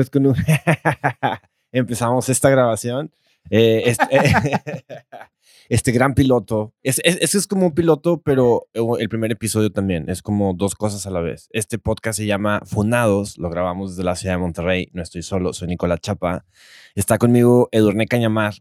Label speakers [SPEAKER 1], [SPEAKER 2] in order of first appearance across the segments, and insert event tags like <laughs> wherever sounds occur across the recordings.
[SPEAKER 1] Pues con un <laughs> empezamos esta grabación. Eh, este, <laughs> este, gran piloto. Es, es, es, como un piloto, pero el primer episodio también. Es como dos cosas a la vez. Este podcast se llama Funados. Lo grabamos desde la ciudad de Monterrey. No estoy solo, soy Nicolás Chapa. Está conmigo Edurne Cañamar.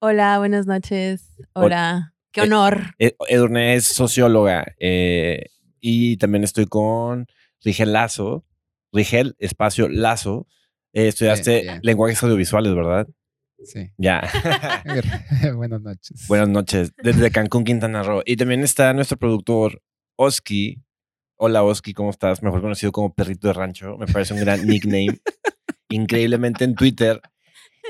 [SPEAKER 2] Hola, buenas noches. Hola. Qué eh, honor.
[SPEAKER 1] Eh, Edurne es socióloga. Eh, y también estoy con Rigel Lazo. Rigel, espacio Lazo. Estudiaste lenguajes audiovisuales, ¿verdad?
[SPEAKER 3] Sí.
[SPEAKER 1] Ya. <laughs>
[SPEAKER 3] Buenas noches.
[SPEAKER 1] Buenas noches. Desde Cancún, Quintana Roo. Y también está nuestro productor, Oski. Hola, Oski, ¿cómo estás? Mejor conocido como Perrito de Rancho. Me parece un gran <laughs> nickname. Increíblemente en Twitter.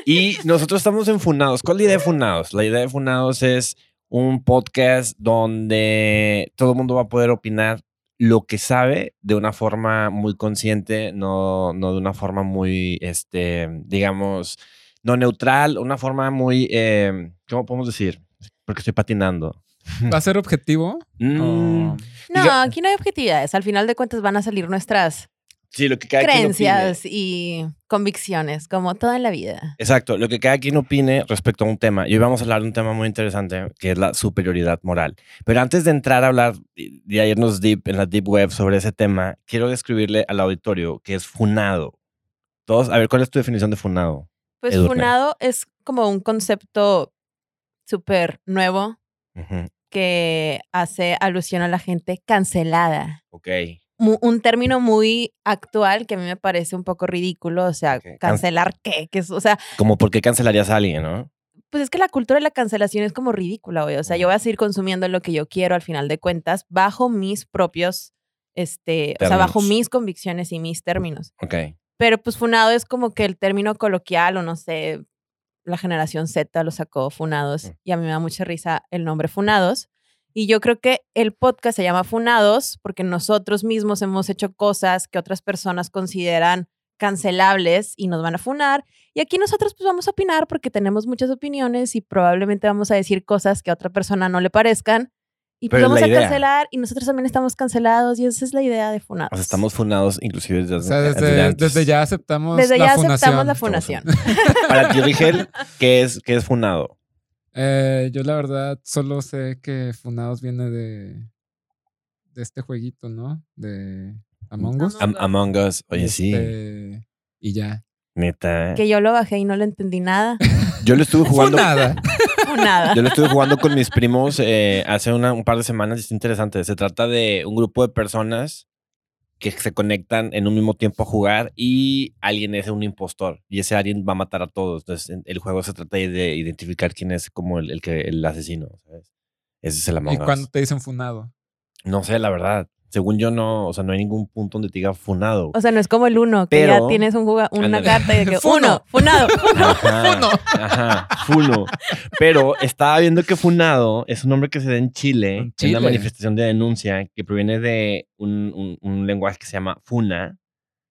[SPEAKER 1] Y nosotros estamos en Funados. ¿Cuál es la idea de Funados? La idea de Funados es un podcast donde todo el mundo va a poder opinar lo que sabe de una forma muy consciente, no, no de una forma muy, este, digamos, no neutral, una forma muy, eh, ¿cómo podemos decir? Porque estoy patinando.
[SPEAKER 3] ¿Va a <laughs> ser objetivo?
[SPEAKER 1] Mm,
[SPEAKER 2] no, aquí no hay objetividades. Al final de cuentas van a salir nuestras
[SPEAKER 1] Sí, lo que cada
[SPEAKER 2] creencias y convicciones, como toda la vida.
[SPEAKER 1] Exacto, lo que cada quien opine respecto a un tema. Y hoy vamos a hablar de un tema muy interesante, que es la superioridad moral. Pero antes de entrar a hablar de irnos deep en la deep web sobre ese tema, quiero describirle al auditorio que es funado. Todos, a ver, ¿cuál es tu definición de funado?
[SPEAKER 2] Pues funado es como un concepto súper nuevo que hace alusión a la gente cancelada.
[SPEAKER 1] Ok
[SPEAKER 2] un término muy actual que a mí me parece un poco ridículo, o sea, cancelar qué, que es, o sea,
[SPEAKER 1] como por qué cancelarías a alguien, ¿no?
[SPEAKER 2] Pues es que la cultura de la cancelación es como ridícula, güey. O sea, yo voy a seguir consumiendo lo que yo quiero al final de cuentas, bajo mis propios, este, o sea, bajo mis convicciones y mis términos.
[SPEAKER 1] Ok.
[SPEAKER 2] Pero pues funado es como que el término coloquial o no sé, la generación Z lo sacó funados mm. y a mí me da mucha risa el nombre funados y yo creo que el podcast se llama Funados porque nosotros mismos hemos hecho cosas que otras personas consideran cancelables y nos van a funar. Y aquí nosotros pues vamos a opinar porque tenemos muchas opiniones y probablemente vamos a decir cosas que a otra persona no le parezcan. Y pues vamos a cancelar y nosotros también estamos cancelados y esa es la idea de Funados.
[SPEAKER 1] O sea, estamos funados inclusive desde,
[SPEAKER 3] o sea, desde, ya aceptamos
[SPEAKER 2] desde
[SPEAKER 3] la
[SPEAKER 2] ya
[SPEAKER 3] funación.
[SPEAKER 2] aceptamos la funación.
[SPEAKER 1] Para ti, Rigel, <laughs> ¿qué es, qué es funado?
[SPEAKER 3] Eh, yo la verdad solo sé que Funados viene de, de este jueguito, ¿no? De Among Us.
[SPEAKER 1] Among Us, oye, sí.
[SPEAKER 3] Este, y ya.
[SPEAKER 1] Neta.
[SPEAKER 2] Que yo lo bajé y no le entendí nada. <laughs>
[SPEAKER 1] Yo lo estuve <laughs> jugando.
[SPEAKER 3] nada. <laughs>
[SPEAKER 2] nada.
[SPEAKER 1] Yo lo estuve jugando con mis primos eh, hace un par de semanas y es interesante. Se trata de un grupo de personas que se conectan en un mismo tiempo a jugar y alguien es un impostor y ese alguien va a matar a todos. Entonces, el juego se trata de identificar quién es como el, que, el asesino, ¿sabes? Ese es el Among
[SPEAKER 3] ¿Y cuándo te dicen funado?
[SPEAKER 1] No sé, la verdad. Según yo, no, o sea, no hay ningún punto donde te diga funado.
[SPEAKER 2] O sea, no es como el uno, que ya tienes un una carta de que <laughs> uno, funado, <laughs> funo,
[SPEAKER 1] funo. Ajá, funo. Pero estaba viendo que funado es un nombre que se da en Chile, en una manifestación de denuncia que proviene de un, un, lenguaje que se llama funa,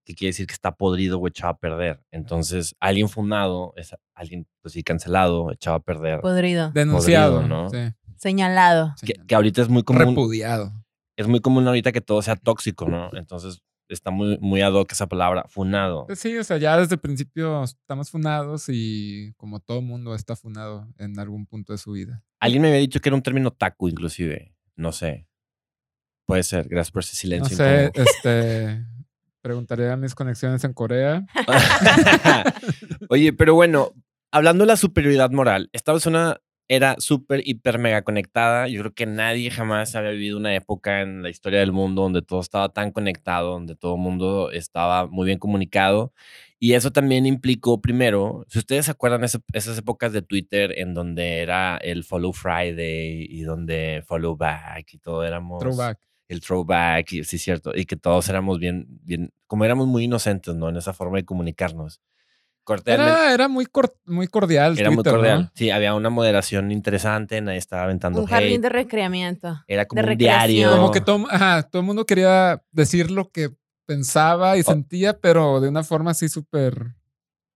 [SPEAKER 1] que quiere decir que está podrido o echado a perder. Entonces, alguien funado es alguien, pues sí, cancelado, echado a perder.
[SPEAKER 2] Podrido.
[SPEAKER 3] Denunciado, ¿no? Sí.
[SPEAKER 2] Señalado.
[SPEAKER 1] Que, que, ahorita es muy común.
[SPEAKER 3] Repudiado
[SPEAKER 1] es muy común ahorita que todo sea tóxico, ¿no? Entonces está muy, muy ad hoc esa palabra, funado.
[SPEAKER 3] Pues sí, o sea, ya desde el principio estamos funados y como todo mundo está funado en algún punto de su vida.
[SPEAKER 1] Alguien me había dicho que era un término taku, inclusive. No sé. Puede ser, gracias por ese silencio.
[SPEAKER 3] No sé, este. Preguntaré a mis conexiones en Corea. <laughs>
[SPEAKER 1] Oye, pero bueno, hablando de la superioridad moral, esta es una era súper, hiper, mega conectada. Yo creo que nadie jamás había vivido una época en la historia del mundo donde todo estaba tan conectado, donde todo el mundo estaba muy bien comunicado. Y eso también implicó, primero, si ustedes se acuerdan esas épocas de Twitter en donde era el Follow Friday y donde Follow Back y todo éramos...
[SPEAKER 3] Throwback.
[SPEAKER 1] El throwback, y, sí, cierto. Y que todos éramos bien, bien, como éramos muy inocentes, ¿no? En esa forma de comunicarnos.
[SPEAKER 3] Era, muy, muy cordial.
[SPEAKER 1] Era muy cordial. Sí, había una moderación interesante, nadie estaba aventando
[SPEAKER 2] Un jardín de recreamiento.
[SPEAKER 1] Era como un diario.
[SPEAKER 3] Como que todo, todo el mundo quería decir lo que pensaba y sentía, pero de una forma así súper.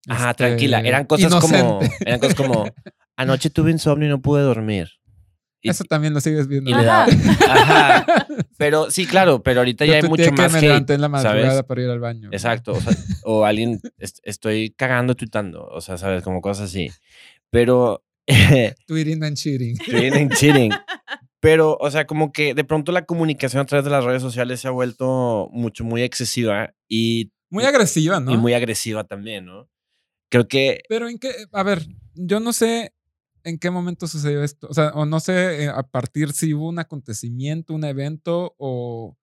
[SPEAKER 1] Ajá, tranquila. Eran cosas como. Eran cosas como. <laughs> Anoche tuve insomnio y no pude dormir. Y-
[SPEAKER 3] Eso también lo sigues viendo.
[SPEAKER 1] y le da-
[SPEAKER 2] Ajá.
[SPEAKER 1] Ajá. Pero sí, claro, pero ahorita
[SPEAKER 3] Yo
[SPEAKER 1] ya hay mucho
[SPEAKER 3] que
[SPEAKER 1] más
[SPEAKER 3] me
[SPEAKER 1] hate,
[SPEAKER 3] levanté en la madrugada
[SPEAKER 1] ¿sabes?
[SPEAKER 3] para ir al baño.
[SPEAKER 1] Exacto. O, sea, o alguien, est- estoy cagando tuitando, o sea, ¿sabes? Como cosas así. Pero, <laughs>
[SPEAKER 3] Tweeting and cheating.
[SPEAKER 1] cheating, cheating. Pero, o sea, como que de pronto la comunicación a través de las redes sociales se ha vuelto mucho, muy excesiva y,
[SPEAKER 3] Muy agresiva, ¿no?
[SPEAKER 1] y muy agresiva también, ¿no? Creo que
[SPEAKER 3] Pero en qué, a ver, yo no sé en qué momento sucedió esto. O sea, o no sé eh, a partir si hubo un acontecimiento, un evento o,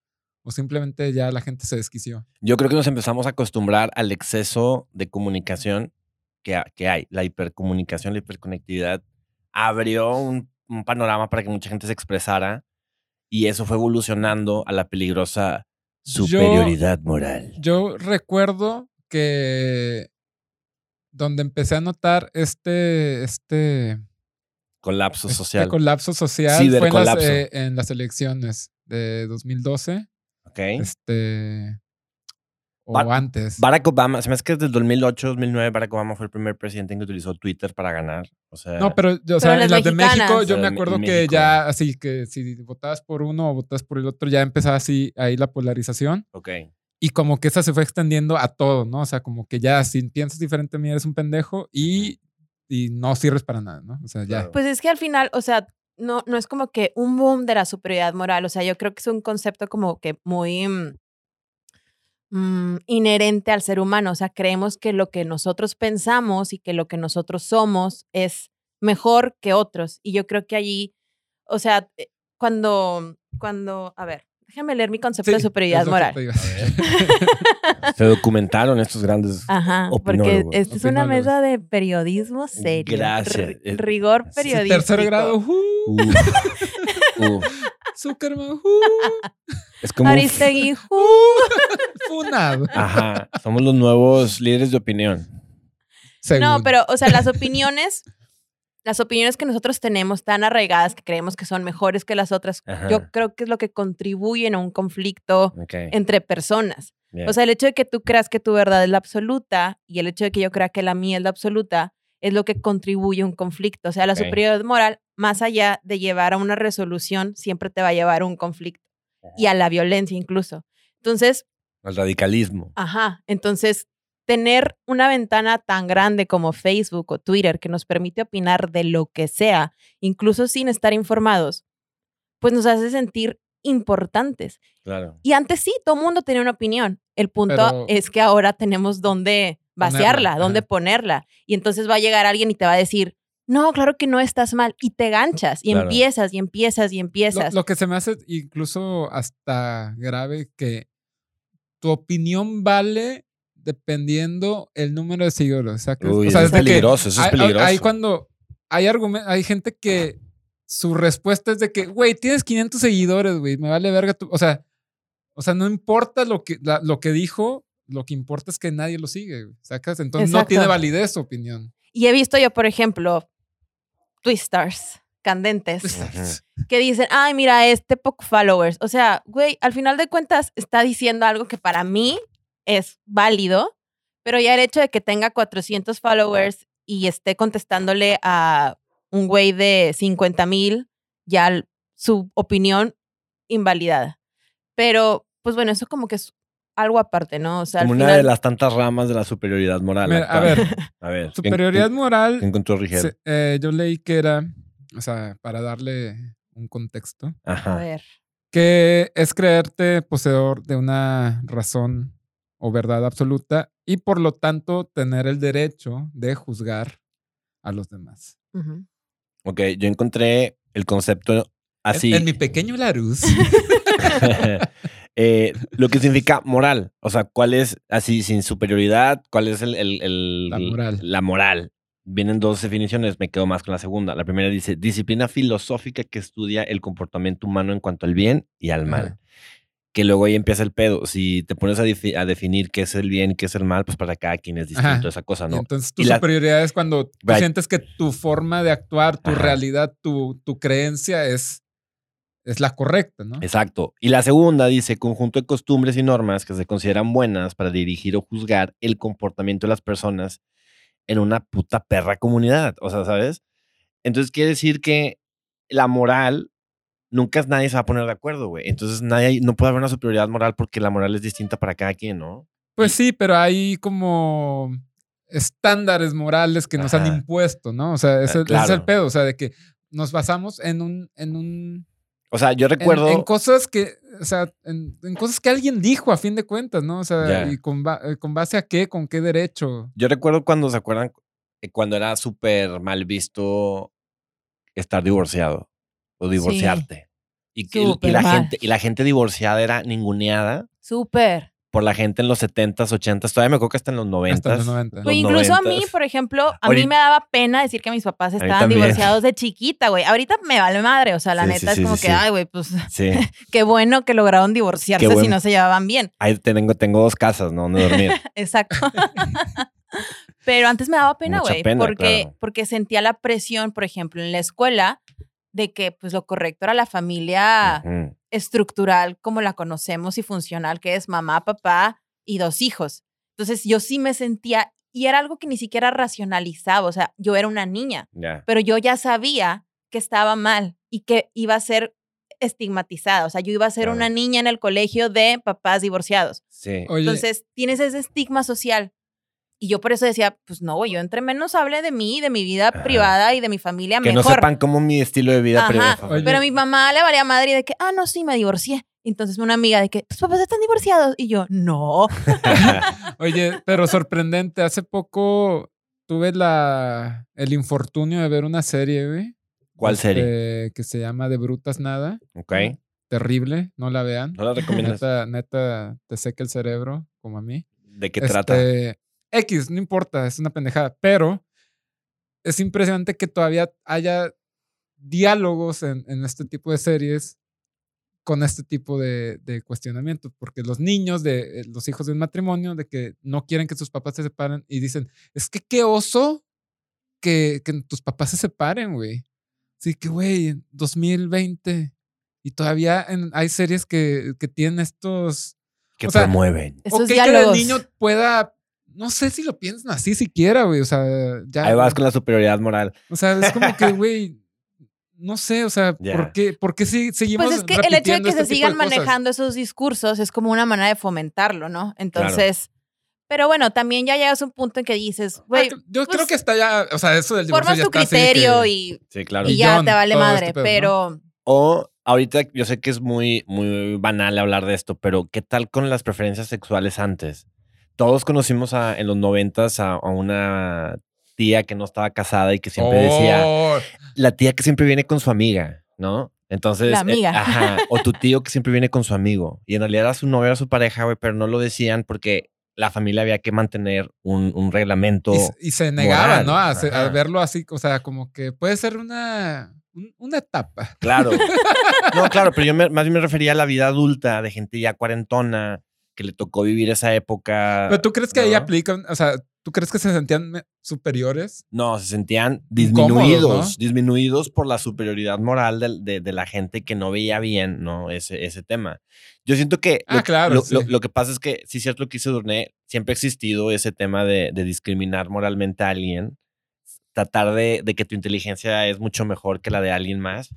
[SPEAKER 3] o simplemente ya la gente se desquició.
[SPEAKER 1] yo creo que nos empezamos a acostumbrar al exceso de comunicación que, que hay. La hipercomunicación, la hiperconectividad abrió un, un panorama para que mucha gente se expresara y eso fue evolucionando a la peligrosa superioridad moral.
[SPEAKER 3] Yo recuerdo que donde empecé a notar este, este,
[SPEAKER 1] Colapso
[SPEAKER 3] este <laughs>
[SPEAKER 1] social.
[SPEAKER 3] colapso social fue en las, eh, en las elecciones de 2012.
[SPEAKER 1] ¿ok?
[SPEAKER 3] Este. O
[SPEAKER 1] Bar-
[SPEAKER 3] antes.
[SPEAKER 1] Barack Obama, se me hace que desde el 2008, 2009, Barack Obama fue el primer presidente que utilizó Twitter para ganar. O sea,
[SPEAKER 3] No, pero, yo, o sea, en las de México, yo me acuerdo que
[SPEAKER 1] México.
[SPEAKER 3] ya, así que si votabas por uno o votabas por el otro, ya empezaba así ahí la polarización.
[SPEAKER 1] ok.
[SPEAKER 3] Y como que esa se fue extendiendo a todo, ¿no? O sea, como que ya si piensas diferente a mí eres un pendejo y, y no sirves para nada, ¿no? O sea, ya.
[SPEAKER 2] Pues es que al final, o sea, no, no es como que un boom de la superioridad moral. O sea, yo creo que es un concepto como que muy mm, mm, inherente al ser humano. O sea, creemos que lo que nosotros pensamos y que lo que nosotros somos es mejor que otros. Y yo creo que allí, o sea, eh, cuando, cuando, a ver, déjame leer mi concepto de superioridad moral. <laughs>
[SPEAKER 1] Se documentaron estos grandes.
[SPEAKER 2] Ajá, porque esta es una mesa de periodismo serio.
[SPEAKER 1] Gracias.
[SPEAKER 2] rigor periodístico.
[SPEAKER 3] Tercer grado, uh. Zuckerman, uh,
[SPEAKER 1] Es como.
[SPEAKER 2] Aristegui, ju. <laughs>
[SPEAKER 3] funado.
[SPEAKER 1] Ajá. Somos los nuevos líderes de opinión.
[SPEAKER 2] No, pero, o sea, las opiniones, las opiniones que nosotros tenemos tan arraigadas que creemos que son mejores que las otras,
[SPEAKER 1] Ajá.
[SPEAKER 2] yo creo que es lo que contribuyen a un conflicto entre personas. O sea, el hecho de que tú creas que tu verdad es la absoluta y el hecho de que yo crea que la mía es la absoluta es lo que contribuye a un conflicto. O sea, la superioridad moral, más allá de llevar a una resolución, siempre te va a llevar a un conflicto y a la violencia incluso. Entonces,
[SPEAKER 1] El radicalismo.
[SPEAKER 2] Ajá, entonces tener una ventana tan grande como Facebook o Twitter que nos permite opinar de lo que sea, incluso sin estar informados, pues nos hace sentir importantes.
[SPEAKER 1] Claro.
[SPEAKER 2] Y antes sí, todo el mundo tenía una opinión. El punto
[SPEAKER 3] Pero-
[SPEAKER 2] es que ahora tenemos dónde vaciarla,
[SPEAKER 3] Ponerla,
[SPEAKER 2] dónde
[SPEAKER 3] ajá.
[SPEAKER 2] ponerla. Y entonces va a llegar alguien y te va a decir, no, claro que no estás mal. Y te ganchas y
[SPEAKER 1] Claro.
[SPEAKER 2] empiezas y empiezas y
[SPEAKER 3] Lo,
[SPEAKER 2] empiezas.
[SPEAKER 3] lo que se me hace incluso hasta grave que tu opinión vale dependiendo el número de seguidores. ¿sacas?
[SPEAKER 1] Uy,
[SPEAKER 3] o sea,
[SPEAKER 1] eso es
[SPEAKER 3] que
[SPEAKER 1] peligroso, eso es
[SPEAKER 3] hay- hay-
[SPEAKER 1] peligroso.
[SPEAKER 3] Hay cuando hay argumentos, hay gente que su respuesta es de que, güey, tienes 500 seguidores, güey, me vale verga tu, o sea, o sea, no importa lo que, la- lo que dijo, lo que importa es que nadie lo sigue, güey, ¿sacas? Entonces no tiene validez su opinión.
[SPEAKER 2] Y he visto yo, por ejemplo, twisters candentes que dicen, ay, mira, este poco followers. O sea, güey, al final de cuentas está diciendo algo que para mí es válido, pero ya el hecho de que tenga 400 followers y esté contestándole a un güey de 50 mil, ya su opinión invalidada. Pero, pues bueno, eso como que es algo aparte, ¿no? O sea, al
[SPEAKER 1] Como una
[SPEAKER 2] final-
[SPEAKER 1] de las tantas ramas de la superioridad moral.
[SPEAKER 3] Mira, a ver,
[SPEAKER 1] a ver. ¿qué-
[SPEAKER 3] superioridad
[SPEAKER 1] qué-
[SPEAKER 3] moral,
[SPEAKER 1] qué encontró Rigel?
[SPEAKER 3] se- eh, yo leí que era, o sea, para darle un contexto,
[SPEAKER 2] A
[SPEAKER 1] Ajá.
[SPEAKER 2] ver.
[SPEAKER 3] que es creerte poseedor de una razón o verdad absoluta y por lo tanto tener el derecho de juzgar a los demás.
[SPEAKER 2] Ujú.
[SPEAKER 1] Ok, yo encontré el concepto así.
[SPEAKER 3] En, mi pequeño Larus. <laughs>
[SPEAKER 1] Eh, lo que significa moral. O sea, cuál es, así, sin superioridad, cuál es el, el- el-
[SPEAKER 3] La moral.
[SPEAKER 1] La moral. Vienen dos definiciones, me quedo más con la segunda. La primera dice, disciplina filosófica que estudia el comportamiento humano en cuanto al bien y al mal. Que luego ahí empieza el pedo. Si te pones a, defi- a definir qué es el bien qué es el mal, pues para cada quien es distinto
[SPEAKER 3] Ajá.
[SPEAKER 1] esa cosa,
[SPEAKER 3] Y
[SPEAKER 1] ¿no?
[SPEAKER 3] entonces tu
[SPEAKER 1] Y la-
[SPEAKER 3] superioridad es cuando tú
[SPEAKER 1] Right.
[SPEAKER 3] sientes que tu forma de actuar, tu
[SPEAKER 1] Ajá.
[SPEAKER 3] realidad, tu, tu creencia es, es la correcta, ¿no?
[SPEAKER 1] Exacto. Y la segunda dice conjunto de costumbres y normas que se consideran buenas para dirigir o juzgar el comportamiento de las personas en una puta perra comunidad. O sea, ¿sabes? Entonces quiere decir que la moral nunca nadie se va a poner de acuerdo, güey. Entonces nadie, no puede haber una superioridad moral porque la moral es distinta para cada quien, ¿no?
[SPEAKER 3] Pues sí, pero hay como estándares morales que nos han impuesto, ¿no? O sea, ese,
[SPEAKER 1] Ah,
[SPEAKER 3] ese es el pedo. O sea, de que nos basamos en un. En un
[SPEAKER 1] O sea, yo recuerdo.
[SPEAKER 3] En, cosas que. O sea, en, en cosas que alguien dijo a fin de cuentas, ¿no? O sea, y con, eh, con base a qué, con qué derecho.
[SPEAKER 1] Yo recuerdo cuando se acuerdan, eh, cuando era súper mal visto estar divorciado o divorciarte. Y, la
[SPEAKER 2] mal.
[SPEAKER 1] gente, y la gente divorciada era ninguneada
[SPEAKER 2] Súper.
[SPEAKER 1] por la gente en los 70s, 80s. Todavía me acuerdo que hasta en los 90s.
[SPEAKER 3] Hasta los 90.
[SPEAKER 2] Güey,
[SPEAKER 1] los
[SPEAKER 2] incluso a mí,
[SPEAKER 1] 90s.
[SPEAKER 2] por ejemplo, a
[SPEAKER 1] Ahorita-
[SPEAKER 2] mí me daba pena decir que mis papás estaban divorciados de chiquita, güey. Ahorita me vale madre. O sea, la
[SPEAKER 1] Sí,
[SPEAKER 2] neta
[SPEAKER 1] sí,
[SPEAKER 2] es
[SPEAKER 1] sí,
[SPEAKER 2] como
[SPEAKER 1] sí,
[SPEAKER 2] que,
[SPEAKER 1] sí.
[SPEAKER 2] ay, güey, pues
[SPEAKER 1] Sí. <laughs>
[SPEAKER 2] qué bueno que lograron divorciarse si no se llevaban bien.
[SPEAKER 1] Ahí tengo, tengo dos casas, ¿no? Donde dormir. <laughs>
[SPEAKER 2] Exacto. <laughs> Pero antes me daba pena, güey,
[SPEAKER 1] pena,
[SPEAKER 2] porque,
[SPEAKER 1] claro.
[SPEAKER 2] porque sentía la presión, por ejemplo, en la escuela, de que pues lo correcto era la familia estructural como la conocemos y funcional, que es mamá, papá y dos hijos. Entonces yo sí me sentía, y era algo que ni siquiera racionalizaba, o sea, yo era una niña, pero yo ya sabía que estaba mal y que iba a ser estigmatizada, o sea, yo iba a ser
[SPEAKER 1] Claro.
[SPEAKER 2] una niña en el colegio de papás divorciados.
[SPEAKER 1] Sí.
[SPEAKER 3] Oye,
[SPEAKER 2] Entonces, tienes ese estigma social. Y yo por eso decía, pues no, güey, yo entre menos hable de mí, de mi vida
[SPEAKER 1] Ajá.
[SPEAKER 2] privada y de mi familia,
[SPEAKER 1] que no
[SPEAKER 2] mejor.
[SPEAKER 1] sepan cómo mi estilo de vida.
[SPEAKER 3] Oye.
[SPEAKER 2] Pero a mi mamá le valía madre de que, ah, no, sí, me divorcié. Entonces una amiga de que, tus papás están divorciados. Y yo, no. <laughs> <laughs>
[SPEAKER 3] Oye, pero sorprendente. Hace poco tuve la, el infortunio de ver una serie, güey.
[SPEAKER 1] ¿Cuál serie?
[SPEAKER 3] este, Que se llama De Brutas Nada.
[SPEAKER 1] Ok.
[SPEAKER 3] Terrible, no la vean.
[SPEAKER 1] ¿No la recomiendas?
[SPEAKER 3] Neta, neta, te seca el cerebro, como a mí.
[SPEAKER 1] ¿De qué trata?
[SPEAKER 3] X, no importa, es una pendejada. Pero es impresionante que todavía haya diálogos en, en este tipo de series con este tipo de, de cuestionamientos, porque los niños de eh, los hijos del matrimonio, de que no quieren que sus papás se separen y dicen, es que qué oso que, que tus papás se separen, güey. Sí, que, güey, en 2020 y todavía en- hay series que, que tienen estos...
[SPEAKER 1] Que
[SPEAKER 3] o sea,
[SPEAKER 1] promueven.
[SPEAKER 2] Esos
[SPEAKER 3] ok que el niño pueda... No sé si lo piensan así siquiera, güey. O sea, ya...
[SPEAKER 1] Ahí vas con la superioridad moral.
[SPEAKER 3] O sea, es como que, <laughs> güey, no sé, o sea,
[SPEAKER 1] Ya.
[SPEAKER 3] ¿por qué, por qué sí- seguimos
[SPEAKER 2] Pues es que el hecho de que se
[SPEAKER 3] este
[SPEAKER 2] sigan
[SPEAKER 3] cosas?
[SPEAKER 2] manejando esos discursos es como una manera de fomentarlo, ¿no? Entonces, pero bueno, también ya llegas a un punto en que dices,
[SPEAKER 3] Ah,
[SPEAKER 2] güey,
[SPEAKER 3] yo
[SPEAKER 2] pues,
[SPEAKER 3] creo que está ya, o sea, eso del divorcio
[SPEAKER 2] formas
[SPEAKER 3] ya
[SPEAKER 2] tu
[SPEAKER 3] está
[SPEAKER 2] criterio
[SPEAKER 3] que-
[SPEAKER 2] y,
[SPEAKER 1] Sí, claro.
[SPEAKER 2] y ya
[SPEAKER 3] John,
[SPEAKER 2] te vale madre,
[SPEAKER 3] este pedo, ¿no?
[SPEAKER 2] pero...
[SPEAKER 1] O ahorita yo sé que es muy, muy banal hablar de esto, pero ¿qué tal con las preferencias sexuales antes? Todos conocimos a- en los noventas a, a una tía que no estaba casada y que siempre decía,
[SPEAKER 3] Oh,
[SPEAKER 1] la tía que siempre viene con su amiga, ¿no? Entonces,
[SPEAKER 2] La
[SPEAKER 1] eh,
[SPEAKER 2] amiga.
[SPEAKER 1] ajá, o tu tío que siempre viene con su amigo. Y en realidad era su novia, era su pareja, güey, pero no lo decían porque la familia había que mantener un, un reglamento.
[SPEAKER 3] y, se- y se negaba,
[SPEAKER 1] moral,
[SPEAKER 3] ¿no? A, verlo así, o sea, como que puede ser una, un- una etapa.
[SPEAKER 1] Claro. <laughs> No, claro, pero yo me- más bien me refería a la vida adulta de gente ya cuarentona que le tocó vivir esa época.
[SPEAKER 3] Pero tú crees que ahí aplican, o sea, ¿tú crees que se sentían superiores?
[SPEAKER 1] No, se sentían disminuidos,
[SPEAKER 3] ¿no?
[SPEAKER 1] disminuidos por la superioridad moral de, de la gente que no veía bien, ¿no? Ese, ese tema. Yo siento que
[SPEAKER 3] Ah,
[SPEAKER 1] lo,
[SPEAKER 3] claro,
[SPEAKER 1] lo,
[SPEAKER 3] sí.
[SPEAKER 1] lo- lo que pasa es que, sí es cierto lo que dice Durné, siempre ha existido ese tema de, de discriminar moralmente a alguien, tratar de, de que tu inteligencia es mucho mejor que la de alguien más,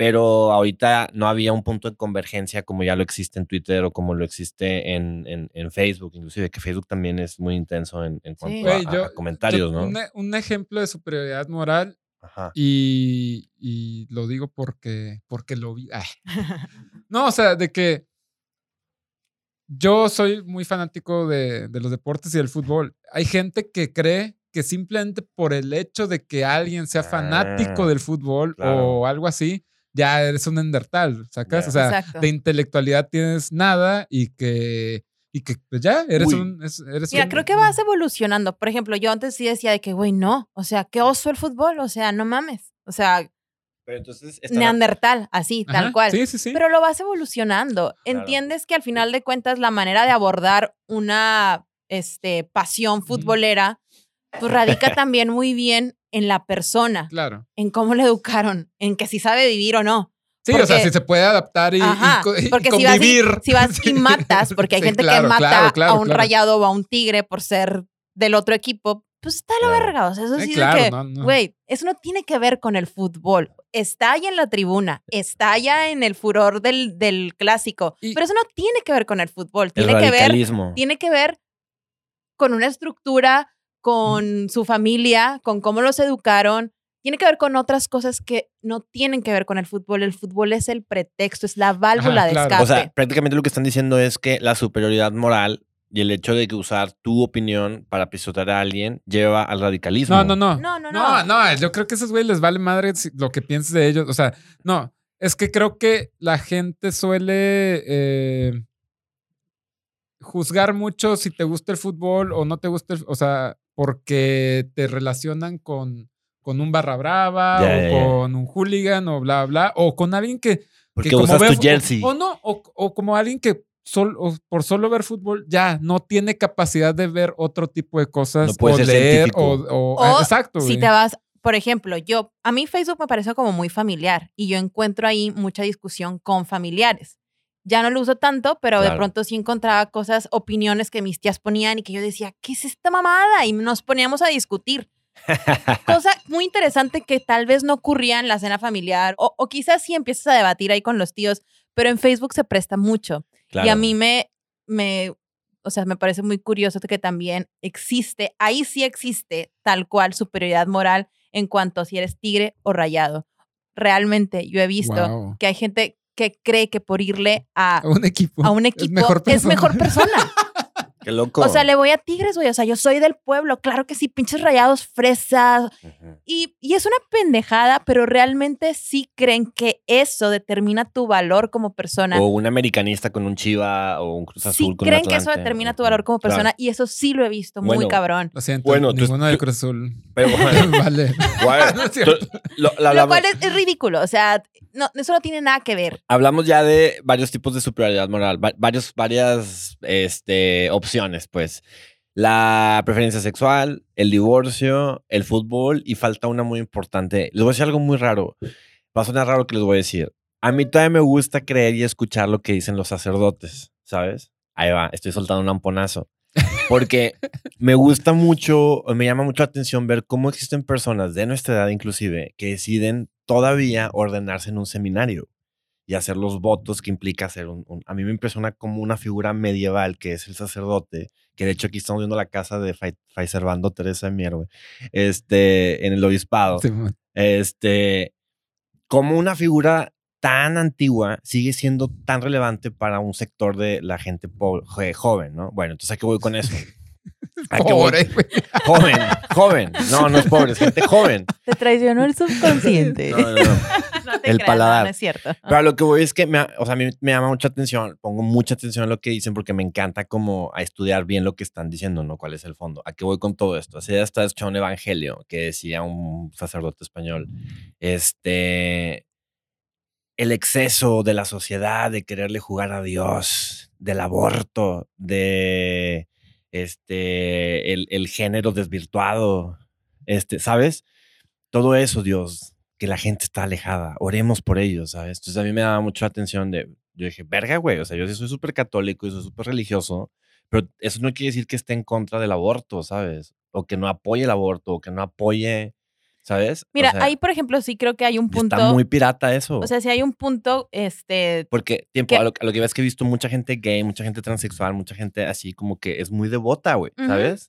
[SPEAKER 1] pero ahorita no había un punto de convergencia como ya lo existe en Twitter o como lo existe en, en- en Facebook, inclusive que Facebook también es muy intenso en, en cuanto a-
[SPEAKER 3] Güey,
[SPEAKER 1] a,
[SPEAKER 3] yo-
[SPEAKER 1] a comentarios,
[SPEAKER 3] Yo-
[SPEAKER 1] ¿no?
[SPEAKER 3] Un, un ejemplo de superioridad moral
[SPEAKER 1] Ajá.
[SPEAKER 3] y, y lo digo porque, porque lo vi. Ay. <laughs> No, o sea, de que yo soy muy fanático de, de los deportes y del fútbol. Hay gente que cree que simplemente por el hecho de que alguien sea fanático
[SPEAKER 1] Ah,
[SPEAKER 3] del fútbol
[SPEAKER 1] claro.
[SPEAKER 3] o algo así, ya eres un endertal, ¿sacas? O sea,
[SPEAKER 2] Exacto.
[SPEAKER 3] de intelectualidad tienes nada y que, y que pues ya, eres
[SPEAKER 1] Uy.
[SPEAKER 3] un... es- eres
[SPEAKER 2] Mira,
[SPEAKER 3] un-
[SPEAKER 2] creo que vas evolucionando. Por ejemplo, yo antes sí decía de que, güey, no. O sea, qué oso el fútbol. O sea, no mames. O sea,
[SPEAKER 1] Pero entonces
[SPEAKER 2] neandertal, así,
[SPEAKER 3] Ajá,
[SPEAKER 2] tal cual.
[SPEAKER 3] Sí, sí, sí.
[SPEAKER 2] Pero lo vas evolucionando. Entiendes que al final de cuentas la manera de abordar una este, pasión futbolera, pues radica también muy bien en la persona,
[SPEAKER 3] claro.
[SPEAKER 2] en cómo le educaron, en que si sabe vivir o no.
[SPEAKER 3] Sí, o sea, si se puede adaptar y, y
[SPEAKER 2] Ajá,
[SPEAKER 3] co- y
[SPEAKER 2] porque si vas, y,
[SPEAKER 3] convivir.
[SPEAKER 2] si vas y <laughs> matas, porque hay
[SPEAKER 3] Sí,
[SPEAKER 2] gente
[SPEAKER 3] claro,
[SPEAKER 2] que mata
[SPEAKER 3] claro, claro,
[SPEAKER 2] a un
[SPEAKER 3] claro.
[SPEAKER 2] rayado o a un tigre por ser del otro equipo, pues está la
[SPEAKER 1] Claro.
[SPEAKER 2] verga. O sea, eso
[SPEAKER 3] Eh,
[SPEAKER 2] sí de
[SPEAKER 3] claro,
[SPEAKER 2] que,
[SPEAKER 3] no, no.
[SPEAKER 2] güey, eso no tiene que ver con el fútbol. está ahí en la tribuna, está ya en el furor del, del clásico,
[SPEAKER 3] Y-
[SPEAKER 2] pero eso no tiene que ver con el fútbol,
[SPEAKER 1] El
[SPEAKER 2] tiene que ver tiene que ver con una estructura, con su familia, con cómo los educaron. Tiene que ver con otras cosas que no tienen que ver con el fútbol. El fútbol es el pretexto, es la válvula
[SPEAKER 3] Ajá,
[SPEAKER 2] de
[SPEAKER 3] claro.
[SPEAKER 2] escape.
[SPEAKER 1] O sea, prácticamente lo que están diciendo es que la superioridad moral y el hecho de que usar tu opinión para pisotear a alguien lleva al radicalismo.
[SPEAKER 3] No, no, no.
[SPEAKER 2] No, no,
[SPEAKER 3] No,
[SPEAKER 2] no.
[SPEAKER 3] no, yo creo que a esos güeyes les vale madre lo que pienses de ellos. O sea, no, es que creo que la gente suele eh, juzgar mucho si te gusta el fútbol o no te gusta el, o sea, porque te relacionan con, con un barra brava
[SPEAKER 1] Ya,
[SPEAKER 3] o
[SPEAKER 1] ya, ya.
[SPEAKER 3] con un hooligan o bla, bla, o con alguien que...
[SPEAKER 1] Porque
[SPEAKER 3] que como
[SPEAKER 1] usas
[SPEAKER 3] ve
[SPEAKER 1] tu
[SPEAKER 3] fu-
[SPEAKER 1] jersey.
[SPEAKER 3] O, o no, o, o como alguien que sol- o por solo ver fútbol ya no tiene capacidad de ver otro tipo de cosas
[SPEAKER 1] No puede
[SPEAKER 3] o
[SPEAKER 1] ser
[SPEAKER 3] leer o, O exacto.
[SPEAKER 2] Si
[SPEAKER 3] güey.
[SPEAKER 2] te vas, por ejemplo, yo, a mí Facebook me parece como muy familiar y yo encuentro ahí mucha discusión con familiares. Ya no lo uso tanto, pero de pronto sí encontraba cosas, opiniones que mis tías ponían y que yo decía, ¿qué es esta mamada? Y nos poníamos a discutir. <laughs> Cosa muy interesante que tal vez no ocurría en la cena familiar o, o quizás sí empiezas a debatir ahí con los tíos, pero en Facebook se presta mucho. Y a mí me, me, o sea, me parece muy curioso que también existe, ahí sí existe tal cual superioridad moral en cuanto a si eres tigre o rayado. Realmente yo he visto
[SPEAKER 3] Wow.
[SPEAKER 2] que hay gente que cree que por irle a,
[SPEAKER 3] A un equipo.
[SPEAKER 2] a un
[SPEAKER 3] es
[SPEAKER 2] equipo
[SPEAKER 3] mejor
[SPEAKER 2] es mejor persona. <laughs>
[SPEAKER 1] Qué loco.
[SPEAKER 2] O sea, le voy a Tigres, güey. O sea, yo soy del pueblo. Claro que sí, pinches rayados, fresas. Y, y es una pendejada, pero realmente sí creen que eso determina tu valor como persona.
[SPEAKER 1] O un americanista con un Chiva o un Cruz Azul
[SPEAKER 2] sí
[SPEAKER 1] con
[SPEAKER 2] creen
[SPEAKER 1] un
[SPEAKER 2] que eso determina tu valor como
[SPEAKER 1] Claro.
[SPEAKER 2] persona y eso sí lo he visto muy cabrón.
[SPEAKER 3] Lo siento,
[SPEAKER 1] Bueno, tú-
[SPEAKER 3] ninguno de
[SPEAKER 1] tú-
[SPEAKER 3] Cruz Azul.
[SPEAKER 1] Pero <laughs> bueno,
[SPEAKER 3] vale.
[SPEAKER 1] guay, <laughs>
[SPEAKER 3] No es cierto.
[SPEAKER 1] tú- lo- lo
[SPEAKER 2] Lo
[SPEAKER 1] hablamos-
[SPEAKER 2] cual es, es ridículo. O sea, no, eso no tiene nada que ver.
[SPEAKER 1] Hablamos ya de varios tipos de superioridad moral, va- varios, varias este, opciones, pues. La preferencia sexual, el divorcio, el fútbol y falta una muy importante. Les voy a decir algo muy raro. Va a sonar raro que les voy a decir. A mí todavía me gusta creer y escuchar lo que dicen los sacerdotes, ¿sabes? Ahí va, estoy soltando un amponazo. Porque me gusta mucho, me llama mucho la atención ver cómo existen personas de nuestra edad inclusive que deciden todavía ordenarse en un seminario y hacer los votos que implica hacer un, un- A mí me impresiona como una figura medieval que es el sacerdote, que de hecho aquí estamos viendo la casa de Fray, Fray Servando Teresa de Mier, güey, este, en el obispado.
[SPEAKER 3] Simón.
[SPEAKER 1] Este, como una figura tan antigua sigue siendo tan relevante para un sector de la gente po- jo- joven, ¿no? Bueno, entonces, ¿a qué voy con eso? <laughs>
[SPEAKER 3] Pobre. <laughs>
[SPEAKER 1] Joven, joven. No, no es pobre, es gente joven.
[SPEAKER 2] Te traicionó el subconsciente.
[SPEAKER 1] No, no, no. El
[SPEAKER 2] creas,
[SPEAKER 1] paladar.
[SPEAKER 2] No, es cierto.
[SPEAKER 1] Pero lo que voy es que, me, o sea, a mí me llama mucha atención, pongo mucha atención a lo que dicen porque me encanta como a estudiar bien lo que están diciendo, ¿no? ¿Cuál es el fondo? ¿A qué voy con todo esto? Así ya está escuchando un evangelio que decía un sacerdote español, este, el exceso de la sociedad de quererle jugar a Dios, del aborto, de, este, el, el género desvirtuado, este, ¿sabes? Todo eso, Dios, que la gente está alejada. Oremos por ellos, ¿sabes? Entonces a mí me daba mucha atención de, yo dije, verga, güey, o sea, yo sí soy súper católico y soy súper religioso, pero eso no quiere decir que esté en contra del aborto, ¿sabes? O que no apoye el aborto, o que no apoye, ¿sabes? O
[SPEAKER 2] Mira,
[SPEAKER 1] sea,
[SPEAKER 2] ahí, por ejemplo, sí creo que hay un punto.
[SPEAKER 1] Está muy pirata eso.
[SPEAKER 2] O sea, si hay un punto, este.
[SPEAKER 1] porque, tiempo,
[SPEAKER 2] que-
[SPEAKER 1] a lo, a lo que ves que he visto mucha gente gay, mucha gente transexual, mucha gente así como que es muy devota, güey, ¿sabes?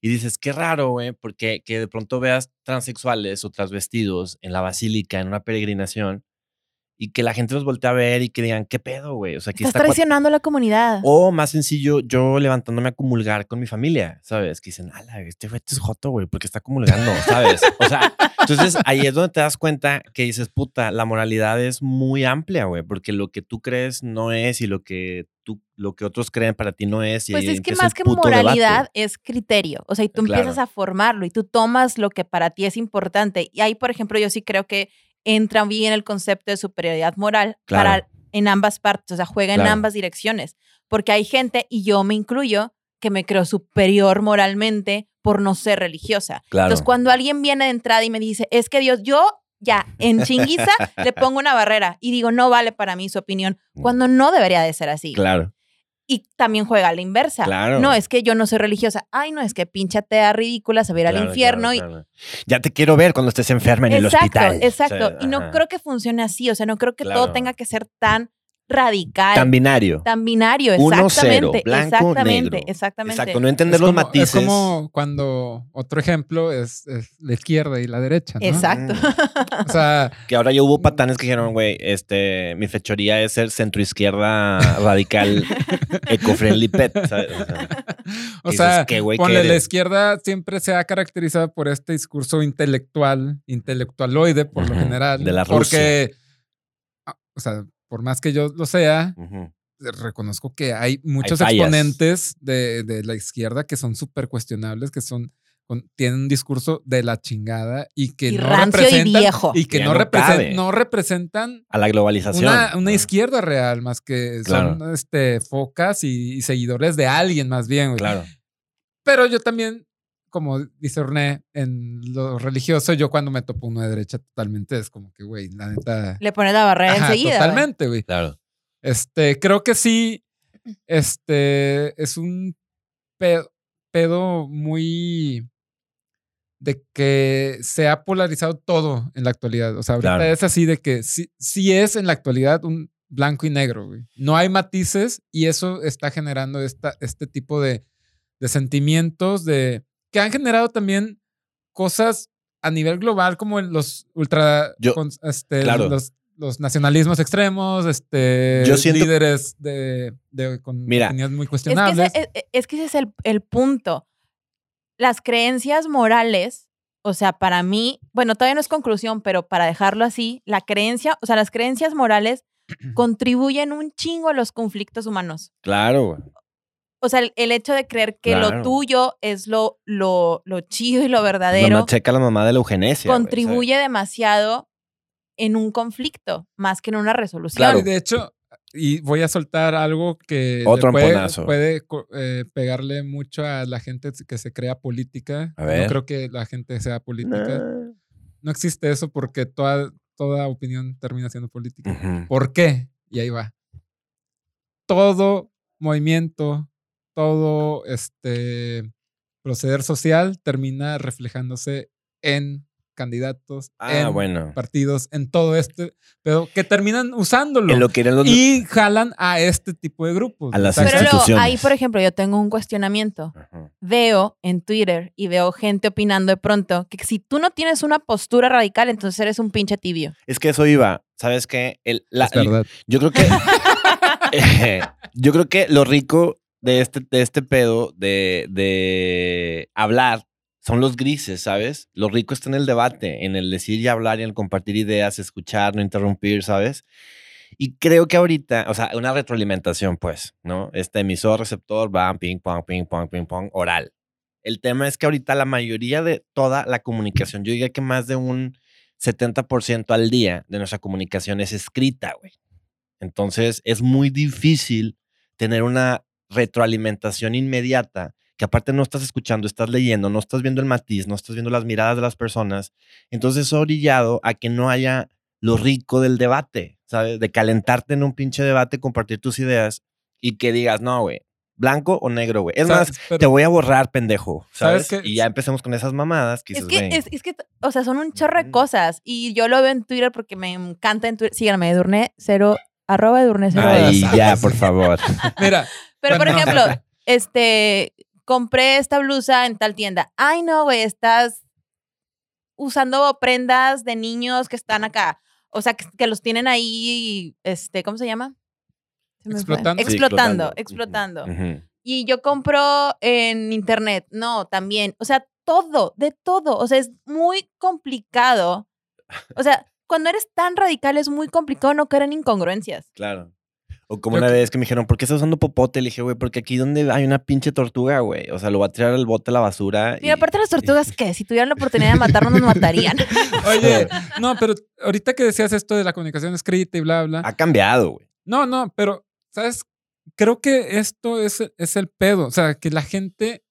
[SPEAKER 1] Y dices, qué raro, güey, porque que de pronto veas transexuales o transvestidos en la basílica, en una peregrinación, y que la gente los voltee a ver y que digan, ¿qué pedo, güey? O sea, aquí
[SPEAKER 2] Estás
[SPEAKER 1] está...
[SPEAKER 2] traicionando a la comunidad.
[SPEAKER 1] O más sencillo, yo levantándome a comulgar con mi familia, ¿sabes? Que dicen, ala, este güey este es joto, güey, porque está comulgando, ¿sabes? O sea, entonces ahí es donde te das cuenta que dices, puta, la moralidad es muy amplia, güey, porque lo que tú crees no es y lo que tú, lo que otros creen para ti no es. Y
[SPEAKER 2] Pues es que más que
[SPEAKER 1] debate.
[SPEAKER 2] moralidad es criterio. O sea, y tú
[SPEAKER 1] Claro.
[SPEAKER 2] empiezas a formarlo y tú tomas lo que para ti es importante. Y ahí, por ejemplo, yo sí creo que entra bien el concepto de superioridad moral
[SPEAKER 1] Claro.
[SPEAKER 2] para en ambas partes, o sea, juega en ambas direcciones. Porque hay gente, y yo me incluyo, que me creo superior moralmente por no ser religiosa.
[SPEAKER 1] Claro.
[SPEAKER 2] Entonces, cuando alguien viene de entrada y me dice, es que Dios, yo ya en chinguiza le pongo una barrera y digo, no vale para mí su opinión, <laughs>
[SPEAKER 1] Mm.
[SPEAKER 2] cuando no debería de ser así.
[SPEAKER 1] Claro.
[SPEAKER 2] Y también juega a la inversa.
[SPEAKER 1] Claro.
[SPEAKER 2] No, es que yo no soy religiosa. Ay, no, es que pinche atea ridícula, se va a ir al infierno.
[SPEAKER 1] claro, claro. Ya te quiero ver cuando estés enferma en
[SPEAKER 2] y...
[SPEAKER 1] el
[SPEAKER 2] Exacto,
[SPEAKER 1] hospital.
[SPEAKER 2] exacto.
[SPEAKER 1] O sea,
[SPEAKER 2] y no creo que funcione así. O sea, no creo que todo tenga que ser tan radical,
[SPEAKER 1] Tan binario.
[SPEAKER 2] tan binario.
[SPEAKER 1] Uno, cero,
[SPEAKER 2] Exactamente.
[SPEAKER 1] blanco,
[SPEAKER 2] exactamente.
[SPEAKER 1] negro.
[SPEAKER 2] Exactamente.
[SPEAKER 1] Exacto, no entender
[SPEAKER 3] es
[SPEAKER 1] los
[SPEAKER 3] como,
[SPEAKER 1] matices.
[SPEAKER 3] Es como cuando otro ejemplo es, es la izquierda y la derecha. ¿no?
[SPEAKER 2] Exacto. <laughs>
[SPEAKER 3] O sea,
[SPEAKER 1] Que ahora ya hubo patanes que dijeron, güey, este, mi fechoría es ser centroizquierda radical <laughs> eco-friendly pet. ¿sabes? O sea, <laughs>
[SPEAKER 3] o
[SPEAKER 1] dices,
[SPEAKER 3] sea
[SPEAKER 1] ¿qué güey que
[SPEAKER 3] ponle, la izquierda siempre se ha caracterizado por este discurso intelectual, intelectualoide por lo general.
[SPEAKER 1] de la
[SPEAKER 3] Porque, ah, o sea, por más que yo lo sea,
[SPEAKER 1] ujú.
[SPEAKER 3] reconozco que hay muchos exponentes de, de la izquierda que son súper cuestionables, que son con- tienen un discurso de la chingada y que
[SPEAKER 2] Y
[SPEAKER 3] no
[SPEAKER 2] rancio y
[SPEAKER 3] representan
[SPEAKER 2] viejo.
[SPEAKER 3] y que no, representan
[SPEAKER 1] A la globalización.
[SPEAKER 3] una, una
[SPEAKER 1] Ah.
[SPEAKER 3] izquierda real, más que son este, focas y, y seguidores de alguien más bien. güey.
[SPEAKER 1] Claro.
[SPEAKER 3] Pero yo también, como dice Orné, en lo religioso, yo cuando me topo uno de derecha totalmente es como que, güey, la neta...
[SPEAKER 2] Le pones la barrera
[SPEAKER 3] Ajá,
[SPEAKER 2] enseguida.
[SPEAKER 3] totalmente, güey.
[SPEAKER 1] Claro.
[SPEAKER 3] Este, creo que sí, este, es un pedo, pedo muy de que se ha polarizado todo en la actualidad. O sea, ahorita
[SPEAKER 1] Claro.
[SPEAKER 3] es así de que sí, sí es en la actualidad un blanco y negro, güey. No hay matices y eso está generando esta, este tipo de, de sentimientos de que han generado también cosas a nivel global como en los ultra
[SPEAKER 1] Yo-
[SPEAKER 3] este,
[SPEAKER 1] claro.
[SPEAKER 3] los, los nacionalismos extremos, este
[SPEAKER 1] Yo siento-
[SPEAKER 3] líderes de, de- con
[SPEAKER 1] Mira,
[SPEAKER 3] opiniones muy
[SPEAKER 2] Es que, ese, es, es que ese es el, el punto. Las creencias morales, o sea, para mí, bueno, todavía no es conclusión, pero para dejarlo así, la creencia, o sea, las creencias morales <clears throat> contribuyen un chingo a los conflictos humanos.
[SPEAKER 1] Claro, güey.
[SPEAKER 2] O sea, el, el hecho de creer que
[SPEAKER 1] Claro.
[SPEAKER 2] lo tuyo es lo, lo, lo chido y lo verdadero
[SPEAKER 1] Nomás checa la mamá de la eugenesia.
[SPEAKER 2] contribuye demasiado en un conflicto, más que en una resolución.
[SPEAKER 1] Claro.
[SPEAKER 3] Y de hecho, y voy a soltar algo que
[SPEAKER 1] Otro
[SPEAKER 3] puede, puede eh, pegarle mucho a la gente que se crea política.
[SPEAKER 1] A ver.
[SPEAKER 3] No creo que la gente sea política.
[SPEAKER 1] Nah.
[SPEAKER 3] No existe eso porque toda, toda opinión termina siendo política. ¿Por qué? Y ahí va. Todo movimiento, todo este proceder social termina reflejándose en candidatos,
[SPEAKER 1] Ah,
[SPEAKER 3] en
[SPEAKER 1] bueno.
[SPEAKER 3] partidos, en todo este, pero que terminan usándolo
[SPEAKER 1] En lo que eran los...
[SPEAKER 3] y jalan a este tipo de grupos.
[SPEAKER 1] A las
[SPEAKER 2] Pero luego, ahí, por ejemplo, yo tengo un cuestionamiento.
[SPEAKER 1] Ajá.
[SPEAKER 2] veo en Twitter y veo gente opinando de pronto que si tú no tienes una postura radical, entonces eres un pinche tibio.
[SPEAKER 1] Es que eso iba. ¿Sabes qué? El, la-
[SPEAKER 3] es verdad.
[SPEAKER 1] Yo creo que. <laughs> <laughs> yo creo que lo rico de este, de este pedo de, de hablar son los grises, ¿sabes? Lo rico está en el debate, en el decir y hablar y en el compartir ideas, escuchar, no interrumpir, ¿sabes? Y creo que ahorita, o sea, una retroalimentación, pues, ¿no? Este emisor, receptor, va, ping, pong, ping, pong, ping, pong, oral. El tema es que ahorita la mayoría de toda la comunicación, yo diría que más de un 70% al día de nuestra comunicación es escrita, güey. Entonces es muy difícil tener una retroalimentación inmediata que aparte no estás escuchando, estás leyendo, no estás viendo el matiz, no estás viendo las miradas de las personas. Entonces eso ha orillado a que no haya lo rico del debate, ¿sabes? De calentarte en un pinche debate, compartir tus ideas y que digas, no, güey, blanco o negro, güey. Es
[SPEAKER 3] ¿Sabes?
[SPEAKER 1] más,
[SPEAKER 3] Pero-
[SPEAKER 1] te voy a borrar, pendejo, ¿sabes?
[SPEAKER 3] ¿Sabes?
[SPEAKER 1] Y ya empecemos con esas mamadas que
[SPEAKER 2] Es
[SPEAKER 1] dices,
[SPEAKER 2] que, es, es que, o sea, son un chorro de cosas. Y yo lo veo en Twitter porque me encanta en Twitter. Síganme, Edurne cero, arroba Edurne cero.
[SPEAKER 1] Ay, ya, <laughs> por favor.
[SPEAKER 3] Mira,
[SPEAKER 2] Pero, por ejemplo, <laughs> este, compré esta blusa en tal tienda. Ay, no, güey, estás usando prendas de niños que están acá. O sea, que, que los tienen ahí, este, ¿cómo se llama? Se.
[SPEAKER 3] Explotando.
[SPEAKER 1] Sí,
[SPEAKER 2] Explotando,
[SPEAKER 1] explotando.
[SPEAKER 2] explotando. Y yo compro en internet. No, también. O sea, todo, de todo. O sea, es muy complicado. O sea, cuando eres tan radical es muy complicado no caer en incongruencias.
[SPEAKER 1] Claro. O como
[SPEAKER 3] Creo
[SPEAKER 1] una
[SPEAKER 3] que-
[SPEAKER 1] vez que me dijeron, ¿por qué estás usando popote? Le dije, güey, porque aquí donde hay una pinche tortuga, güey. O sea, lo va a tirar al bote a la basura.
[SPEAKER 2] Y aparte las <laughs> tortugas, ¿qué? Si tuvieran la oportunidad de matarnos, nos matarían. <laughs>
[SPEAKER 3] oye, no, pero ahorita que decías esto de la comunicación escrita y bla, bla.
[SPEAKER 1] Ha cambiado, güey.
[SPEAKER 3] No, no, pero, ¿sabes? Creo que esto es, es el pedo. O sea, que la gente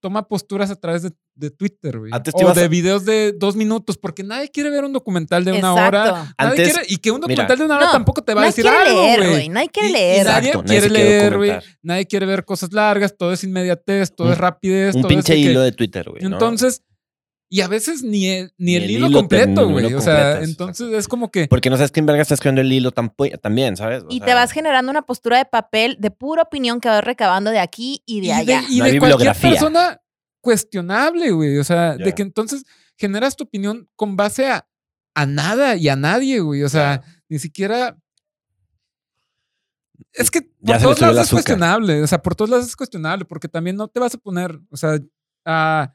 [SPEAKER 3] toma posturas a través de, de Twitter, güey. O
[SPEAKER 1] a-
[SPEAKER 3] de videos de dos minutos, porque nadie quiere ver un documental de una hora.
[SPEAKER 2] Exacto.
[SPEAKER 3] Nadie
[SPEAKER 1] Antes-
[SPEAKER 3] quiere- y que un
[SPEAKER 1] mira.
[SPEAKER 3] documental de una hora
[SPEAKER 2] No,
[SPEAKER 3] tampoco te va a
[SPEAKER 2] Nadie
[SPEAKER 3] decir algo,
[SPEAKER 2] leer,
[SPEAKER 3] güey.
[SPEAKER 2] güey. Nadie quiere leer.
[SPEAKER 3] nadie
[SPEAKER 1] Exacto, nadie
[SPEAKER 3] quiere leer, güey. Nadie quiere ver cosas largas, todo es inmediatez, todo
[SPEAKER 1] Un-
[SPEAKER 3] es rapidez,
[SPEAKER 1] Un
[SPEAKER 3] todo es
[SPEAKER 1] pinche
[SPEAKER 3] que-
[SPEAKER 1] hilo de Twitter, güey. ¿no?
[SPEAKER 3] Y a veces ni el, ni el
[SPEAKER 1] Ni el
[SPEAKER 3] hilo, completo, güey. O sea, entonces es como que.
[SPEAKER 1] Porque no sabes quién verga está escribiendo el hilo tampo- también, ¿sabes? O
[SPEAKER 2] Y
[SPEAKER 1] sea,
[SPEAKER 2] te vas generando una postura de papel de pura opinión que vas recabando de aquí y de
[SPEAKER 3] y de,
[SPEAKER 2] allá.
[SPEAKER 3] y
[SPEAKER 1] No
[SPEAKER 3] de cualquier persona cuestionable, güey. O sea, de que entonces generas tu opinión con base a, a nada y a nadie, güey. O sea, ni siquiera. Es que por
[SPEAKER 1] Ya
[SPEAKER 3] todos lados es cuestionable. O sea, por todos lados es cuestionable, porque también no te vas a poner, o sea, a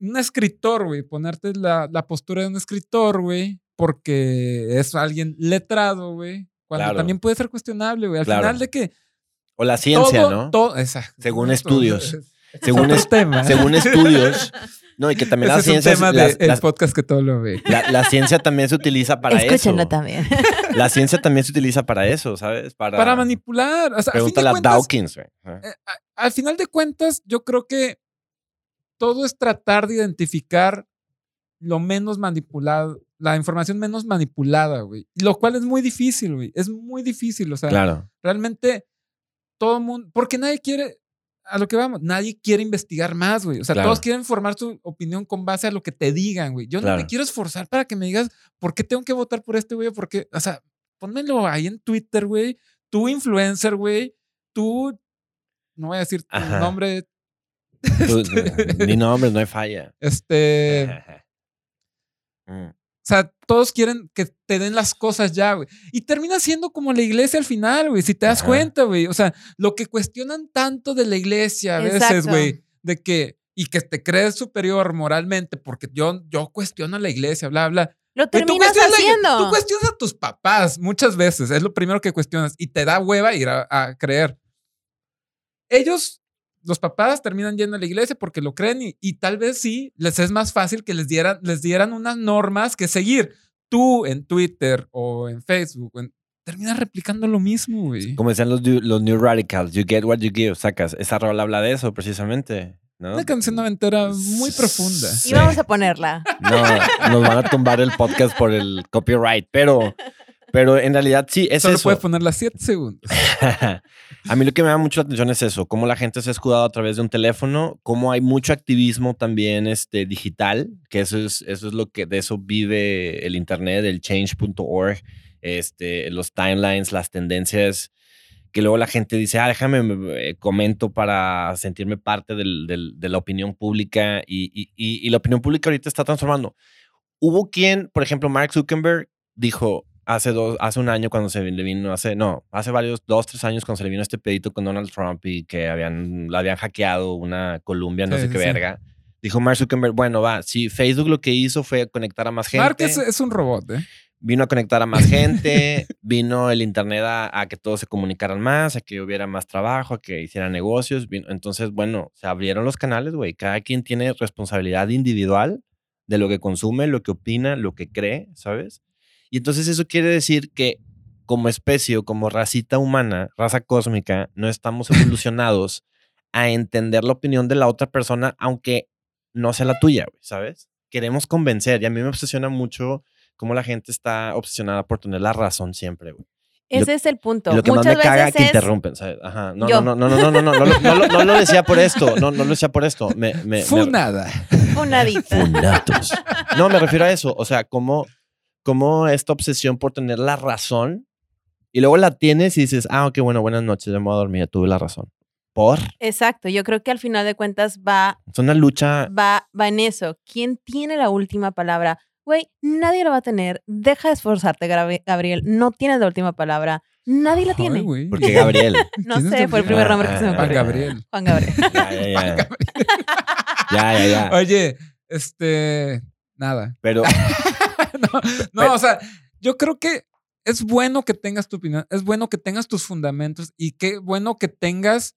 [SPEAKER 3] un escritor, güey, ponerte la, la postura de un escritor, güey, porque es alguien letrado, güey. Cuando
[SPEAKER 1] Claro.
[SPEAKER 3] también puede ser cuestionable, güey. Al
[SPEAKER 1] Claro.
[SPEAKER 3] final de que
[SPEAKER 1] O la ciencia,
[SPEAKER 3] todo,
[SPEAKER 1] ¿no?
[SPEAKER 3] todo- exacto.
[SPEAKER 1] Según estudios.
[SPEAKER 3] es
[SPEAKER 1] Según, es-
[SPEAKER 3] tema.
[SPEAKER 1] según estudios. <laughs> No, y que también
[SPEAKER 3] Ese
[SPEAKER 1] la
[SPEAKER 3] es un
[SPEAKER 1] ciencia.
[SPEAKER 3] tema del podcast que todo lo ve.
[SPEAKER 1] la, la ciencia también se utiliza para
[SPEAKER 2] Escúchenlo
[SPEAKER 1] eso.
[SPEAKER 2] también.
[SPEAKER 1] La ciencia también se utiliza para eso, ¿sabes? Para,
[SPEAKER 3] Para manipular. O sea,
[SPEAKER 1] Pregúntale a Dawkins, güey.
[SPEAKER 3] Eh, al final de cuentas, yo creo que todo es tratar de identificar lo menos manipulado, la información menos manipulada, güey. Lo cual es muy difícil, güey. Es muy difícil. O sea,
[SPEAKER 1] Claro.
[SPEAKER 3] realmente todo el mundo, porque nadie quiere, a lo que vamos, nadie quiere investigar más, güey. O sea,
[SPEAKER 1] Claro.
[SPEAKER 3] todos quieren formar su opinión con base a lo que te digan, güey. Yo no me quiero esforzar para que me digas por qué tengo que votar por este güey, porque, o sea, pónmelo ahí en Twitter, güey. Tú influencer, güey. Tú, no voy a decir tu
[SPEAKER 1] Ajá.
[SPEAKER 3] nombre,
[SPEAKER 1] Ni nombres, no hay falla.
[SPEAKER 3] este, <laughs>
[SPEAKER 1] Mm.
[SPEAKER 3] O sea, todos quieren que te den las cosas ya, güey. Y termina siendo como la iglesia al final, güey. Si te das
[SPEAKER 1] Ajá.
[SPEAKER 3] cuenta, güey. O sea, lo que cuestionan tanto de la iglesia a veces, güey, de que, y que te crees superior moralmente, porque yo, yo cuestiono a la iglesia, bla, bla.
[SPEAKER 2] Lo
[SPEAKER 3] tú
[SPEAKER 2] terminas
[SPEAKER 3] cuestionas la-
[SPEAKER 2] haciendo.
[SPEAKER 3] Tú cuestionas a tus papás muchas veces. Es lo primero que cuestionas. Y te da hueva ir a, a creer. Ellos, los papás, terminan yendo a la iglesia porque lo creen y, y tal vez sí les es más fácil que les dieran, les dieran unas normas que seguir. Tú en Twitter o en Facebook, en- terminas replicando lo mismo, güey.
[SPEAKER 1] Como decían los, los New Radicals, you get what you give. Sacas, esa rola habla de eso precisamente. ¿no?
[SPEAKER 3] Una canción noventera muy profunda.
[SPEAKER 2] Y vamos a ponerla.
[SPEAKER 1] No, nos van a tumbar el podcast por el copyright, pero, pero en realidad sí, es
[SPEAKER 3] Solo
[SPEAKER 1] eso.
[SPEAKER 3] puedes ponerla 7 segundos. <laughs>
[SPEAKER 1] a mí lo que me da mucho la atención es eso, cómo la gente se ha escudado a través de un teléfono, cómo hay mucho activismo también este, digital, que eso es, eso es lo que de eso vive el internet, el change.org, este, los timelines, las tendencias, que luego la gente dice, ah, déjame, me- eh, comento para sentirme parte del- del- de la opinión pública y, y- y- y la opinión pública ahorita está transformando. Hubo quien, por ejemplo, Mark Zuckerberg dijo hace, dos, hace un año cuando se le vino, hace, no, hace varios, dos, tres años cuando se le vino este pedito con Donald Trump y que habían, la habían hackeado una Columbia, no
[SPEAKER 3] Sí,
[SPEAKER 1] sé qué
[SPEAKER 3] sí.
[SPEAKER 1] verga. Dijo Mark Zuckerberg, bueno, va, si Facebook lo que hizo fue conectar a más gente
[SPEAKER 3] Mark es, es un robot, ¿eh?
[SPEAKER 1] vino a conectar a más <laughs> gente, vino el internet a, a que todos se comunicaran más, a que hubiera más trabajo, a que hicieran negocios. vino- entonces, bueno, se abrieron los canales, güey. Cada quien tiene responsabilidad individual de lo que consume, lo que opina, lo que cree, ¿sabes? Y entonces eso quiere decir que como especie o como racita humana, raza cósmica, no estamos <laughs> evolucionados a entender la opinión de la otra persona, aunque no sea la tuya, ¿sabes? Queremos convencer y a mí me obsesiona mucho cómo la gente está obsesionada por tener la razón siempre, güey.
[SPEAKER 2] Ese es el punto.
[SPEAKER 1] Lo que
[SPEAKER 2] Muchas
[SPEAKER 1] más me caga
[SPEAKER 2] veces
[SPEAKER 1] que
[SPEAKER 2] es-
[SPEAKER 1] interrumpen, ¿sabes? Ajá. No, no, no, no, no, no, no, no, no, lo- decía por esto, no, no lo decía por esto. Me, me,
[SPEAKER 3] Funada. <laughs>
[SPEAKER 1] No, me refiero a eso. O sea, como, como esta obsesión por tener la razón y luego la tienes y dices, ah, ok, bueno, buenas noches, ya me voy a dormir, ya tuve la razón. Por.
[SPEAKER 2] Exacto. Yo creo que al final de cuentas va,
[SPEAKER 1] Es una lucha.
[SPEAKER 2] va, va en eso. ¿Quién tiene la última palabra? Güey, nadie la va a tener. Deja de esforzarte, Gabriel. Gabriel. No tienes la última palabra. Nadie la
[SPEAKER 3] Ay,
[SPEAKER 2] tiene.
[SPEAKER 1] Porque Gabriel. <laughs>
[SPEAKER 2] No
[SPEAKER 3] ¿Quién es
[SPEAKER 2] sé, fue el
[SPEAKER 3] Gabriel?
[SPEAKER 2] primer nombre que se me
[SPEAKER 1] Ah,
[SPEAKER 3] Juan
[SPEAKER 2] ocurrió.
[SPEAKER 3] Gabriel.
[SPEAKER 2] Juan Gabriel. <laughs>
[SPEAKER 1] Ya, ya, ya. Ya, ya, ya.
[SPEAKER 3] Oye, este, nada.
[SPEAKER 1] Pero <laughs>
[SPEAKER 3] no, no, o sea, yo creo que es bueno que tengas tu opinión, es bueno que tengas tus fundamentos y qué bueno que tengas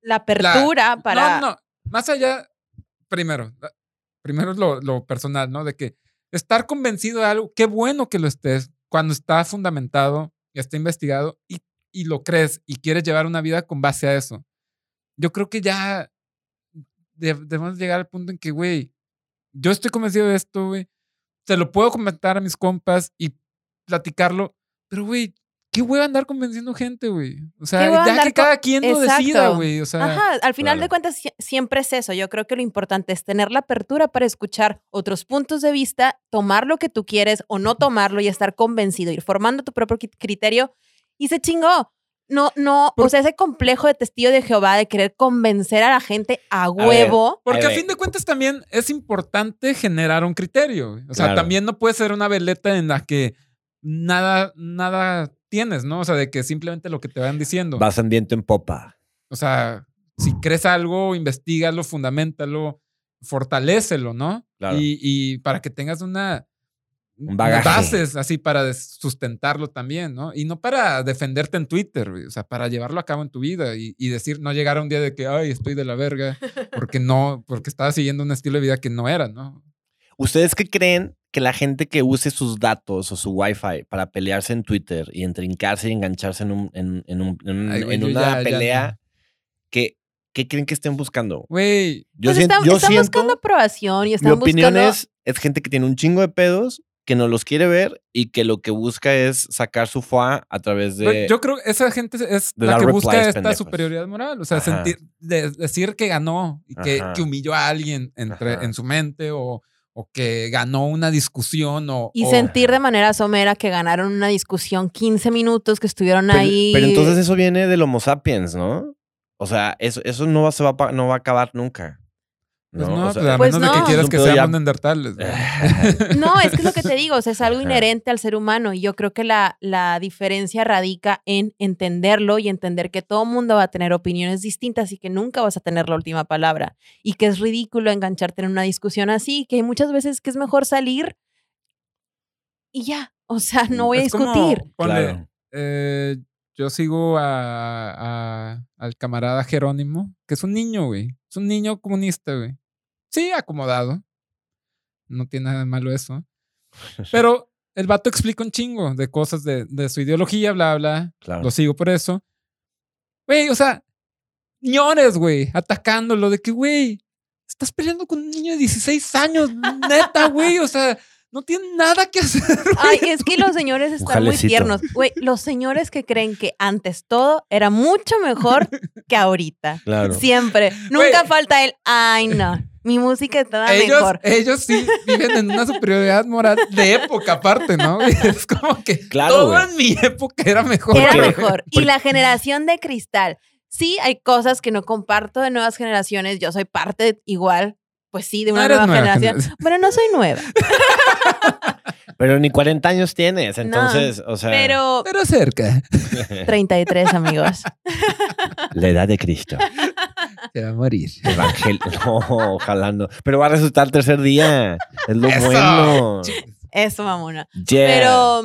[SPEAKER 2] La apertura para.
[SPEAKER 3] No, no, más allá, primero, primero es lo, lo personal, ¿no? De que estar convencido de algo, qué bueno que lo estés cuando está fundamentado y está investigado y, y lo crees y quieres llevar una vida con base a eso. Yo creo que ya de- debemos llegar al punto en que, güey, yo estoy convencido de esto, güey. Se lo puedo comentar a mis compas y platicarlo, pero, güey, qué hueva andar convenciendo gente, güey. O sea, ya que cada quien lo decida, güey. O sea,
[SPEAKER 2] Ajá, al final
[SPEAKER 1] claro.
[SPEAKER 2] de cuentas sie- siempre es eso. Yo creo que lo importante es tener la apertura para escuchar otros puntos de vista, tomar lo que tú quieres o no tomarlo y estar convencido, ir formando tu propio cri- criterio y se chingó. No, no,
[SPEAKER 3] Por-
[SPEAKER 2] o sea, ese complejo de testigo de Jehová de querer convencer a la gente a
[SPEAKER 1] ver,
[SPEAKER 2] huevo.
[SPEAKER 3] Porque a
[SPEAKER 1] ver.
[SPEAKER 3] fin de cuentas también es importante generar un criterio. O sea,
[SPEAKER 1] Claro.
[SPEAKER 3] también no puede ser una veleta en la que nada, nada tienes, ¿no? O sea, de que simplemente lo que te van diciendo.
[SPEAKER 1] Vas en viento en popa.
[SPEAKER 3] O sea, si crees algo, investigalo, fundamentalo, fortalécelo, ¿no?
[SPEAKER 1] Claro.
[SPEAKER 3] Y, y para que tengas una
[SPEAKER 1] Un bagaje.
[SPEAKER 3] bases así para sustentarlo también, ¿no? Y no para defenderte en Twitter, o sea, para llevarlo a cabo en tu vida y, y decir, no llegar a un día de que, ay, estoy de la verga, porque no, porque estaba siguiendo un estilo de vida que no era, ¿no?
[SPEAKER 1] ¿Ustedes qué creen que la gente que use sus datos o su wifi para pelearse en Twitter y entrincarse y engancharse en, un, en, en un- en un-
[SPEAKER 3] Ay, güey,
[SPEAKER 1] en
[SPEAKER 3] yo
[SPEAKER 1] una
[SPEAKER 3] ya- ya
[SPEAKER 1] pelea,
[SPEAKER 3] no.
[SPEAKER 1] ¿qué, qué creen que estén buscando?
[SPEAKER 3] Güey,
[SPEAKER 1] Yo,
[SPEAKER 2] Pues
[SPEAKER 1] siento,
[SPEAKER 2] están,
[SPEAKER 1] yo
[SPEAKER 2] están
[SPEAKER 1] siento,
[SPEAKER 2] buscando aprobación y
[SPEAKER 1] mi
[SPEAKER 2] están
[SPEAKER 1] opinión
[SPEAKER 2] buscando...
[SPEAKER 1] es, es gente que tiene un chingo de pedos, que no los quiere ver y que lo que busca es sacar su foie a través de...
[SPEAKER 3] yo creo que esa gente es la que
[SPEAKER 1] replies
[SPEAKER 3] busca esta
[SPEAKER 1] pendejos.
[SPEAKER 3] superioridad moral, o sea,
[SPEAKER 1] Ajá.
[SPEAKER 3] sentir, de- decir que ganó y que, humilló a alguien entre,
[SPEAKER 1] Ajá.
[SPEAKER 3] en su mente o, o que ganó una discusión o...
[SPEAKER 2] Y
[SPEAKER 3] o-
[SPEAKER 2] sentir de manera somera que ganaron una discusión 15 minutos, que estuvieron
[SPEAKER 1] pero,
[SPEAKER 2] ahí.
[SPEAKER 1] pero entonces eso viene del Homo sapiens, ¿no? O sea, eso, eso no, va, se va, no va a acabar nunca.
[SPEAKER 3] Pues
[SPEAKER 1] ¿no?
[SPEAKER 3] no,
[SPEAKER 1] O sea,
[SPEAKER 3] pues a
[SPEAKER 2] Pues
[SPEAKER 3] menos de
[SPEAKER 2] no.
[SPEAKER 3] que quieras que
[SPEAKER 1] pedo ya-
[SPEAKER 3] neandertales. güey. <laughs> <laughs>
[SPEAKER 2] No, es que es lo que te digo, o sea, es algo inherente al ser humano y yo creo que la, la diferencia radica en entenderlo y entender que todo mundo va a tener opiniones distintas y que nunca vas a tener la última palabra y que es ridículo engancharte en una discusión así, que muchas veces que es mejor salir y ya, o sea, no voy a
[SPEAKER 3] Es como,
[SPEAKER 2] discutir.
[SPEAKER 3] ponle,
[SPEAKER 1] Claro.
[SPEAKER 3] eh, yo sigo a, a- al camarada Jerónimo, que es un niño, güey. Es un niño comunista, güey. Sí, acomodado. No tiene nada de malo eso. <laughs> Pero el vato explica un chingo de cosas de, de su ideología, bla, bla.
[SPEAKER 1] Claro.
[SPEAKER 3] Lo sigo por eso. Güey, o sea, ñores, güey, atacándolo de que, güey, estás peleando con un niño de 16 años, neta, güey, o sea, no tiene nada que hacer. güey.
[SPEAKER 2] Ay, es que los señores están muy tiernos. Güey, los señores que creen que antes todo era mucho mejor que ahorita.
[SPEAKER 1] Claro.
[SPEAKER 2] Siempre. Nunca
[SPEAKER 3] Güey.
[SPEAKER 2] falta el, ay, no, mi música estaba
[SPEAKER 3] ellos,
[SPEAKER 2] mejor.
[SPEAKER 3] ellos sí <laughs> viven en una superioridad moral de época aparte, ¿no? <laughs> Es como que
[SPEAKER 1] Claro,
[SPEAKER 3] todo en mi época era mejor.
[SPEAKER 2] Era mejor. Y la generación de cristal. Sí, hay cosas que no comparto de nuevas generaciones. Yo soy parte igual, pues sí, de una nueva,
[SPEAKER 3] nueva
[SPEAKER 2] generación.
[SPEAKER 3] generación.
[SPEAKER 2] Pero no soy nueva. <laughs>
[SPEAKER 1] Pero ni 40 años tienes,
[SPEAKER 2] No,
[SPEAKER 1] entonces, o sea...
[SPEAKER 2] Pero
[SPEAKER 3] Pero cerca. <laughs>
[SPEAKER 2] 33, amigos.
[SPEAKER 1] La edad de Cristo.
[SPEAKER 3] Se va a morir.
[SPEAKER 1] Evangel... No, ojalá no. Pero va a resultar el tercer día. Es lo
[SPEAKER 3] Eso.
[SPEAKER 1] bueno.
[SPEAKER 2] Eso, mamona.
[SPEAKER 1] Yeah.
[SPEAKER 2] Pero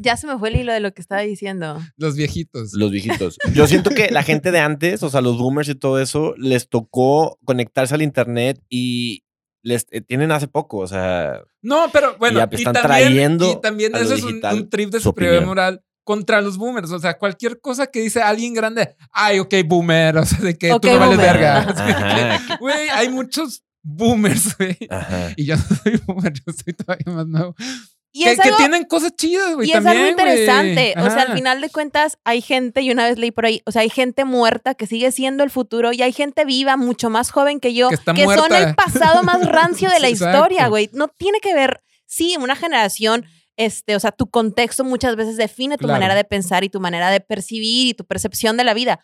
[SPEAKER 2] ya se me fue el hilo de lo que estaba diciendo.
[SPEAKER 3] Los viejitos.
[SPEAKER 1] Los viejitos. Yo siento que la gente de antes, o sea, los boomers y todo eso, les tocó conectarse al internet y les eh, tienen hace poco, o sea,
[SPEAKER 3] No, pero bueno, y
[SPEAKER 1] están
[SPEAKER 3] también,
[SPEAKER 1] trayendo
[SPEAKER 3] y también eso es un, trip de
[SPEAKER 1] su
[SPEAKER 3] superioridad
[SPEAKER 1] opinión.
[SPEAKER 3] moral contra los boomers. O sea, cualquier cosa que dice alguien grande, ay, ok, boomer, <laughs> o sea, de que tú no vales verga. <laughs> Güey, hay muchos boomers, güey. Y yo no soy boomer, <laughs> yo soy todavía más nuevo.
[SPEAKER 2] Y
[SPEAKER 3] que,
[SPEAKER 2] es
[SPEAKER 3] que
[SPEAKER 2] algo,
[SPEAKER 3] tienen cosas chidas, güey.
[SPEAKER 2] y es algo interesante. O sea, al final de cuentas, hay gente, y una vez leí por ahí, o sea, hay gente muerta que sigue siendo el futuro y hay gente viva, mucho más joven que yo,
[SPEAKER 3] Que
[SPEAKER 2] son el pasado más rancio de <laughs> la
[SPEAKER 3] exacto.
[SPEAKER 2] historia, güey. No tiene que ver, sí, una generación. Este, o sea, tu contexto muchas veces define tu
[SPEAKER 3] Claro.
[SPEAKER 2] manera de pensar y tu manera de percibir y tu percepción de la vida.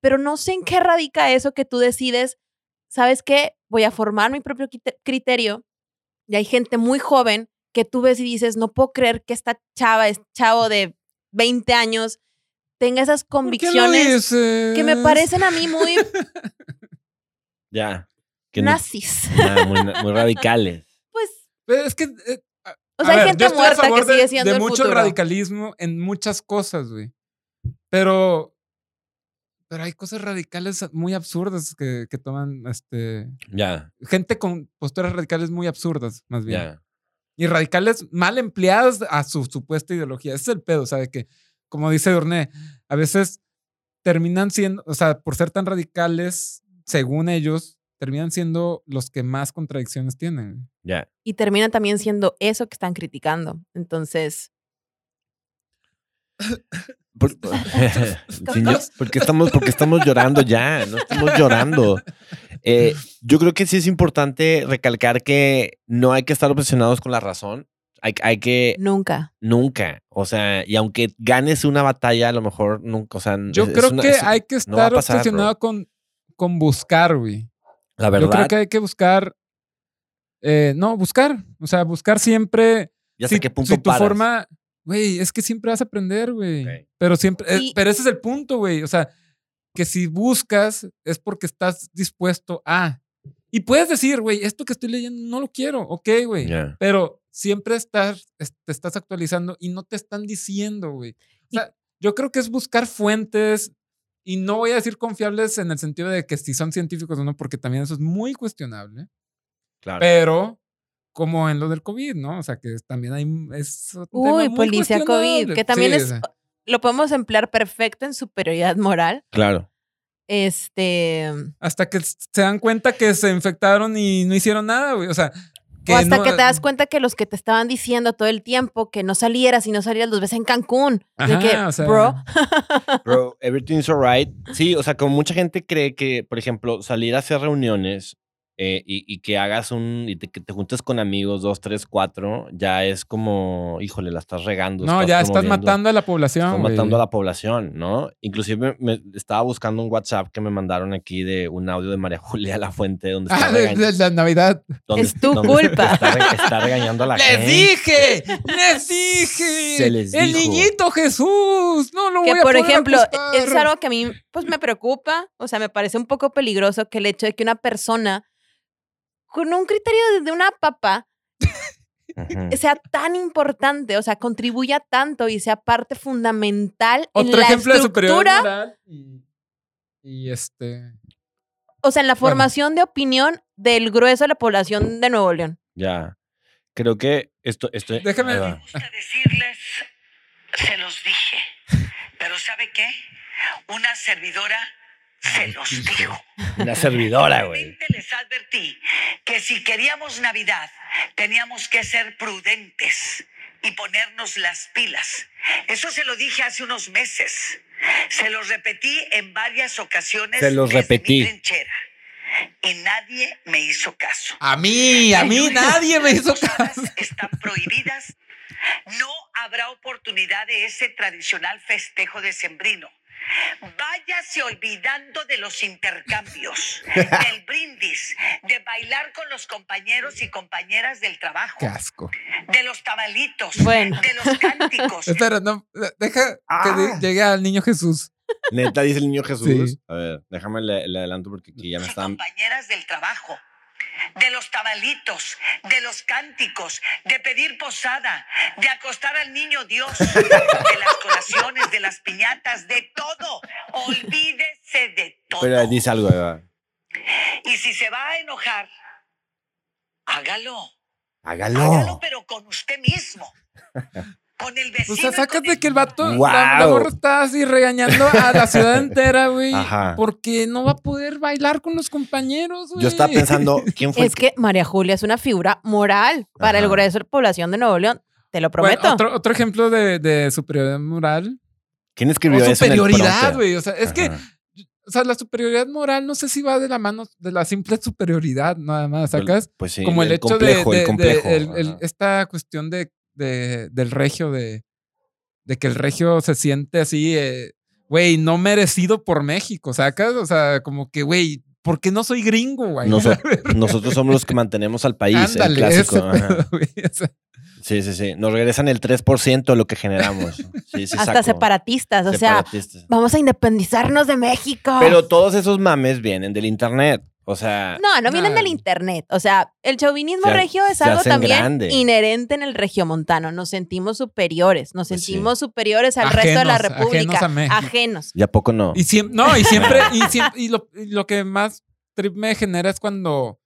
[SPEAKER 2] Pero no sé en qué radica eso que tú decides, ¿sabes qué? Voy a formar mi propio criterio. Y hay gente muy joven que tú ves y dices, no puedo creer que esta chava, es chavo de 20 años, tenga esas
[SPEAKER 3] ¿Por qué lo
[SPEAKER 2] convicciones
[SPEAKER 3] dices?
[SPEAKER 2] que me parecen a mí muy <laughs>
[SPEAKER 1] Ya. Que no-
[SPEAKER 2] nazis.
[SPEAKER 1] muy, muy radicales. <laughs>
[SPEAKER 2] Pues,
[SPEAKER 3] Pero es que. eh,
[SPEAKER 2] o sea, hay
[SPEAKER 3] ver,
[SPEAKER 2] gente muerta que
[SPEAKER 3] de-
[SPEAKER 2] sigue siendo
[SPEAKER 3] de
[SPEAKER 2] el
[SPEAKER 3] mucho
[SPEAKER 2] futuro.
[SPEAKER 3] radicalismo en muchas cosas, güey. Pero. Pero hay cosas radicales muy absurdas que, que toman este.
[SPEAKER 1] Ya,
[SPEAKER 3] Gente con posturas radicales muy absurdas, más bien.
[SPEAKER 1] ya.
[SPEAKER 3] Y radicales mal empleadas a su supuesta ideología. Ese es el pedo, o sea, de que, como dice Dorné, a veces terminan siendo, o sea, por ser tan radicales, según ellos, terminan siendo los que más contradicciones tienen.
[SPEAKER 1] Ya.
[SPEAKER 2] Y terminan también siendo eso que están criticando. Entonces,
[SPEAKER 1] Por- <laughs> <laughs> porque estamos, porque estamos llorando ya, no estamos llorando. Eh, yo creo que sí es importante recalcar que no hay que estar obsesionados con la razón. Hay, hay que
[SPEAKER 2] nunca.
[SPEAKER 1] nunca, o sea, y aunque ganes una batalla, a lo mejor nunca, o sea,
[SPEAKER 3] Yo
[SPEAKER 1] es- es
[SPEAKER 3] creo
[SPEAKER 1] una-
[SPEAKER 3] que
[SPEAKER 1] es-
[SPEAKER 3] hay que
[SPEAKER 1] no
[SPEAKER 3] estar
[SPEAKER 1] pasar,
[SPEAKER 3] obsesionado con, con buscar, güey.
[SPEAKER 1] la
[SPEAKER 3] Yo creo
[SPEAKER 1] verdad,
[SPEAKER 3] que hay que buscar. eh, no, buscar. O sea, buscar siempre.
[SPEAKER 1] ya hasta
[SPEAKER 3] si,
[SPEAKER 1] qué punto
[SPEAKER 3] si tu
[SPEAKER 1] paras.
[SPEAKER 3] forma. Güey, es que siempre vas a aprender, güey.
[SPEAKER 1] Ok.
[SPEAKER 3] Pero siempre. eh,
[SPEAKER 2] Y-
[SPEAKER 3] pero ese es el punto, güey. O sea, que si buscas es porque estás dispuesto a. Y puedes decir, güey, esto que estoy leyendo no lo quiero. Ok, güey.
[SPEAKER 1] Ya.
[SPEAKER 3] Pero siempre estás, es- te estás actualizando y no te están diciendo, güey. O sea, yo creo que es buscar fuentes y no voy a decir confiables en el sentido de que si son científicos o no, porque también eso es muy cuestionable.
[SPEAKER 1] Claro.
[SPEAKER 3] Pero como en lo del COVID, ¿no? O sea, que también hay es
[SPEAKER 2] Uy, policía COVID, que también
[SPEAKER 3] Sí,
[SPEAKER 2] es,
[SPEAKER 3] o sea,
[SPEAKER 2] lo podemos emplear perfecto en superioridad moral.
[SPEAKER 1] claro.
[SPEAKER 2] Este,
[SPEAKER 3] hasta que se dan cuenta que se infectaron y no hicieron nada, güey. O sea, que
[SPEAKER 2] o hasta
[SPEAKER 3] no-
[SPEAKER 2] que te das cuenta que los que te estaban diciendo todo el tiempo que no salieras y no salieras los ves en Cancún. de
[SPEAKER 3] Ajá,
[SPEAKER 2] que,
[SPEAKER 3] o sea,
[SPEAKER 2] bro,
[SPEAKER 1] Bro, <laughs> everything's alright. Sí, o sea, como mucha gente cree que, por ejemplo, salir a hacer reuniones eh, y, y que hagas un. y te, que te juntes con amigos, dos, tres, cuatro, ya es como, híjole, la estás regando.
[SPEAKER 3] No, ya estás matando a la población.
[SPEAKER 1] Estás
[SPEAKER 3] güey.
[SPEAKER 1] matando a la población, ¿no? Inclusive me, estaba buscando un WhatsApp que me mandaron aquí de un audio de María <laughs> Julia La Fuente donde está,
[SPEAKER 3] Ah, de, la Navidad.
[SPEAKER 1] donde-
[SPEAKER 2] Es tu
[SPEAKER 1] donde
[SPEAKER 2] culpa.
[SPEAKER 1] Está, re- está regañando a la <laughs>
[SPEAKER 3] ¡Les
[SPEAKER 1] gente.
[SPEAKER 3] dije! ¡Les dije!
[SPEAKER 1] Se les
[SPEAKER 3] ¡El
[SPEAKER 1] dijo.
[SPEAKER 3] niñito Jesús! No lo
[SPEAKER 2] que
[SPEAKER 3] voy a
[SPEAKER 2] por ejemplo,
[SPEAKER 3] acostar.
[SPEAKER 2] es algo que a mí pues me preocupa, o sea, me parece un poco peligroso que el hecho de que una persona con un criterio de- de una papa sea tan importante, o sea, contribuya tanto y sea parte fundamental en
[SPEAKER 3] Otro
[SPEAKER 2] la
[SPEAKER 3] ejemplo de
[SPEAKER 2] estructura,
[SPEAKER 3] moral. Y, y este.
[SPEAKER 2] o sea, en la
[SPEAKER 3] Bueno.
[SPEAKER 2] formación de opinión del grueso de la población de Nuevo León.
[SPEAKER 1] Ya. Creo que esto. esto
[SPEAKER 3] Déjame-.
[SPEAKER 4] Me gusta decirles, se los dije. Pero ¿sabe qué? Una servidora se los dijo.
[SPEAKER 1] Una servidora, güey.
[SPEAKER 4] Realmente les advertí que si queríamos Navidad, teníamos que ser prudentes y ponernos las pilas. Eso se lo dije hace unos meses. Se los repetí en varias ocasiones.
[SPEAKER 1] Se los repetí.
[SPEAKER 4] Mi trinchera. Y nadie me hizo caso.
[SPEAKER 3] A mí, a mí nadie me hizo caso.
[SPEAKER 4] Están prohibidas. No habrá oportunidad de ese tradicional festejo decembrino. Váyase olvidando de los intercambios, <laughs> del brindis, de bailar con los compañeros y compañeras del trabajo,
[SPEAKER 3] Qué asco.
[SPEAKER 4] de los tamalitos,
[SPEAKER 2] Bueno.
[SPEAKER 4] de los cánticos. <laughs>
[SPEAKER 3] Espera, no, deja que
[SPEAKER 1] Ah.
[SPEAKER 3] llegue al niño Jesús.
[SPEAKER 1] Neta, dice el niño Jesús.
[SPEAKER 3] Sí.
[SPEAKER 1] A ver, déjame le, le adelanto porque aquí ya me
[SPEAKER 4] y
[SPEAKER 1] están.
[SPEAKER 4] compañeras del trabajo, de los tamalitos, de los cánticos, de pedir posada, de acostar al niño Dios, de las colaciones, de las piñatas, de todo. Olvídese de todo.
[SPEAKER 1] Pero dice algo, Eva.
[SPEAKER 4] Y si se va a enojar, hágalo.
[SPEAKER 1] Hágalo.
[SPEAKER 4] Hágalo, pero con usted mismo. <laughs> Con el
[SPEAKER 3] O
[SPEAKER 4] vecino.
[SPEAKER 3] sea, sacas
[SPEAKER 4] con
[SPEAKER 3] de
[SPEAKER 4] el-
[SPEAKER 3] que el vato, la,
[SPEAKER 1] ¡Guau!
[SPEAKER 3] la morra está así regañando a la ciudad <laughs> entera, güey.
[SPEAKER 1] Ajá.
[SPEAKER 3] Porque no va a poder bailar con los compañeros, güey.
[SPEAKER 1] Yo estaba pensando, ¿quién fue? el
[SPEAKER 2] Es que María Julia es una figura moral para el
[SPEAKER 1] Ajá.
[SPEAKER 2] grueso de la población de Nuevo León. Te lo
[SPEAKER 3] Bueno,
[SPEAKER 2] prometo.
[SPEAKER 3] otro, otro ejemplo de, de superioridad moral.
[SPEAKER 1] ¿Quién
[SPEAKER 3] O
[SPEAKER 1] escribió eso? el
[SPEAKER 3] superioridad, güey. O sea, es que,
[SPEAKER 1] Ajá.
[SPEAKER 3] o sea, la superioridad moral no sé si va de la mano de la simple superioridad, nada más,
[SPEAKER 1] Pues-
[SPEAKER 3] ¿sacas?
[SPEAKER 1] Pues sí.
[SPEAKER 3] Como el, hecho
[SPEAKER 1] complejo,
[SPEAKER 3] de,
[SPEAKER 1] el
[SPEAKER 3] de-
[SPEAKER 1] complejo.
[SPEAKER 3] de el- el- esta cuestión de, de- del regio, de, de que el regio se siente así, eh, güey, no merecido por México, ¿sacas? O sea, como que, güey, ¿por qué no soy gringo, güey?
[SPEAKER 1] Noso- <laughs> nosotros somos los que mantenemos al país, el
[SPEAKER 3] Ándale,
[SPEAKER 1] clásico. ajá.
[SPEAKER 3] pedo, sea,
[SPEAKER 1] Sí, sí, sí. Nos regresan el 3% de lo que generamos. Sí, sí,
[SPEAKER 2] Hasta
[SPEAKER 1] saco.
[SPEAKER 2] separatistas, o sea,
[SPEAKER 1] Separatistas.
[SPEAKER 2] vamos a independizarnos de México.
[SPEAKER 1] Pero todos esos mames vienen del internet. O sea,
[SPEAKER 2] no, no vienen
[SPEAKER 3] No.
[SPEAKER 2] del internet. O sea, el chauvinismo
[SPEAKER 1] Se
[SPEAKER 2] regio es algo también
[SPEAKER 1] grande.
[SPEAKER 2] inherente en el regiomontano. Nos sentimos superiores, nos
[SPEAKER 1] Pues sí.
[SPEAKER 2] sentimos superiores al resto de la
[SPEAKER 3] Ajenos, ajenos
[SPEAKER 2] República.
[SPEAKER 3] a México.
[SPEAKER 2] Ajenos.
[SPEAKER 1] ¿y a poco no?
[SPEAKER 3] Y siempre, no, y siempre, y siempre, y lo, y lo que más trip me genera es cuando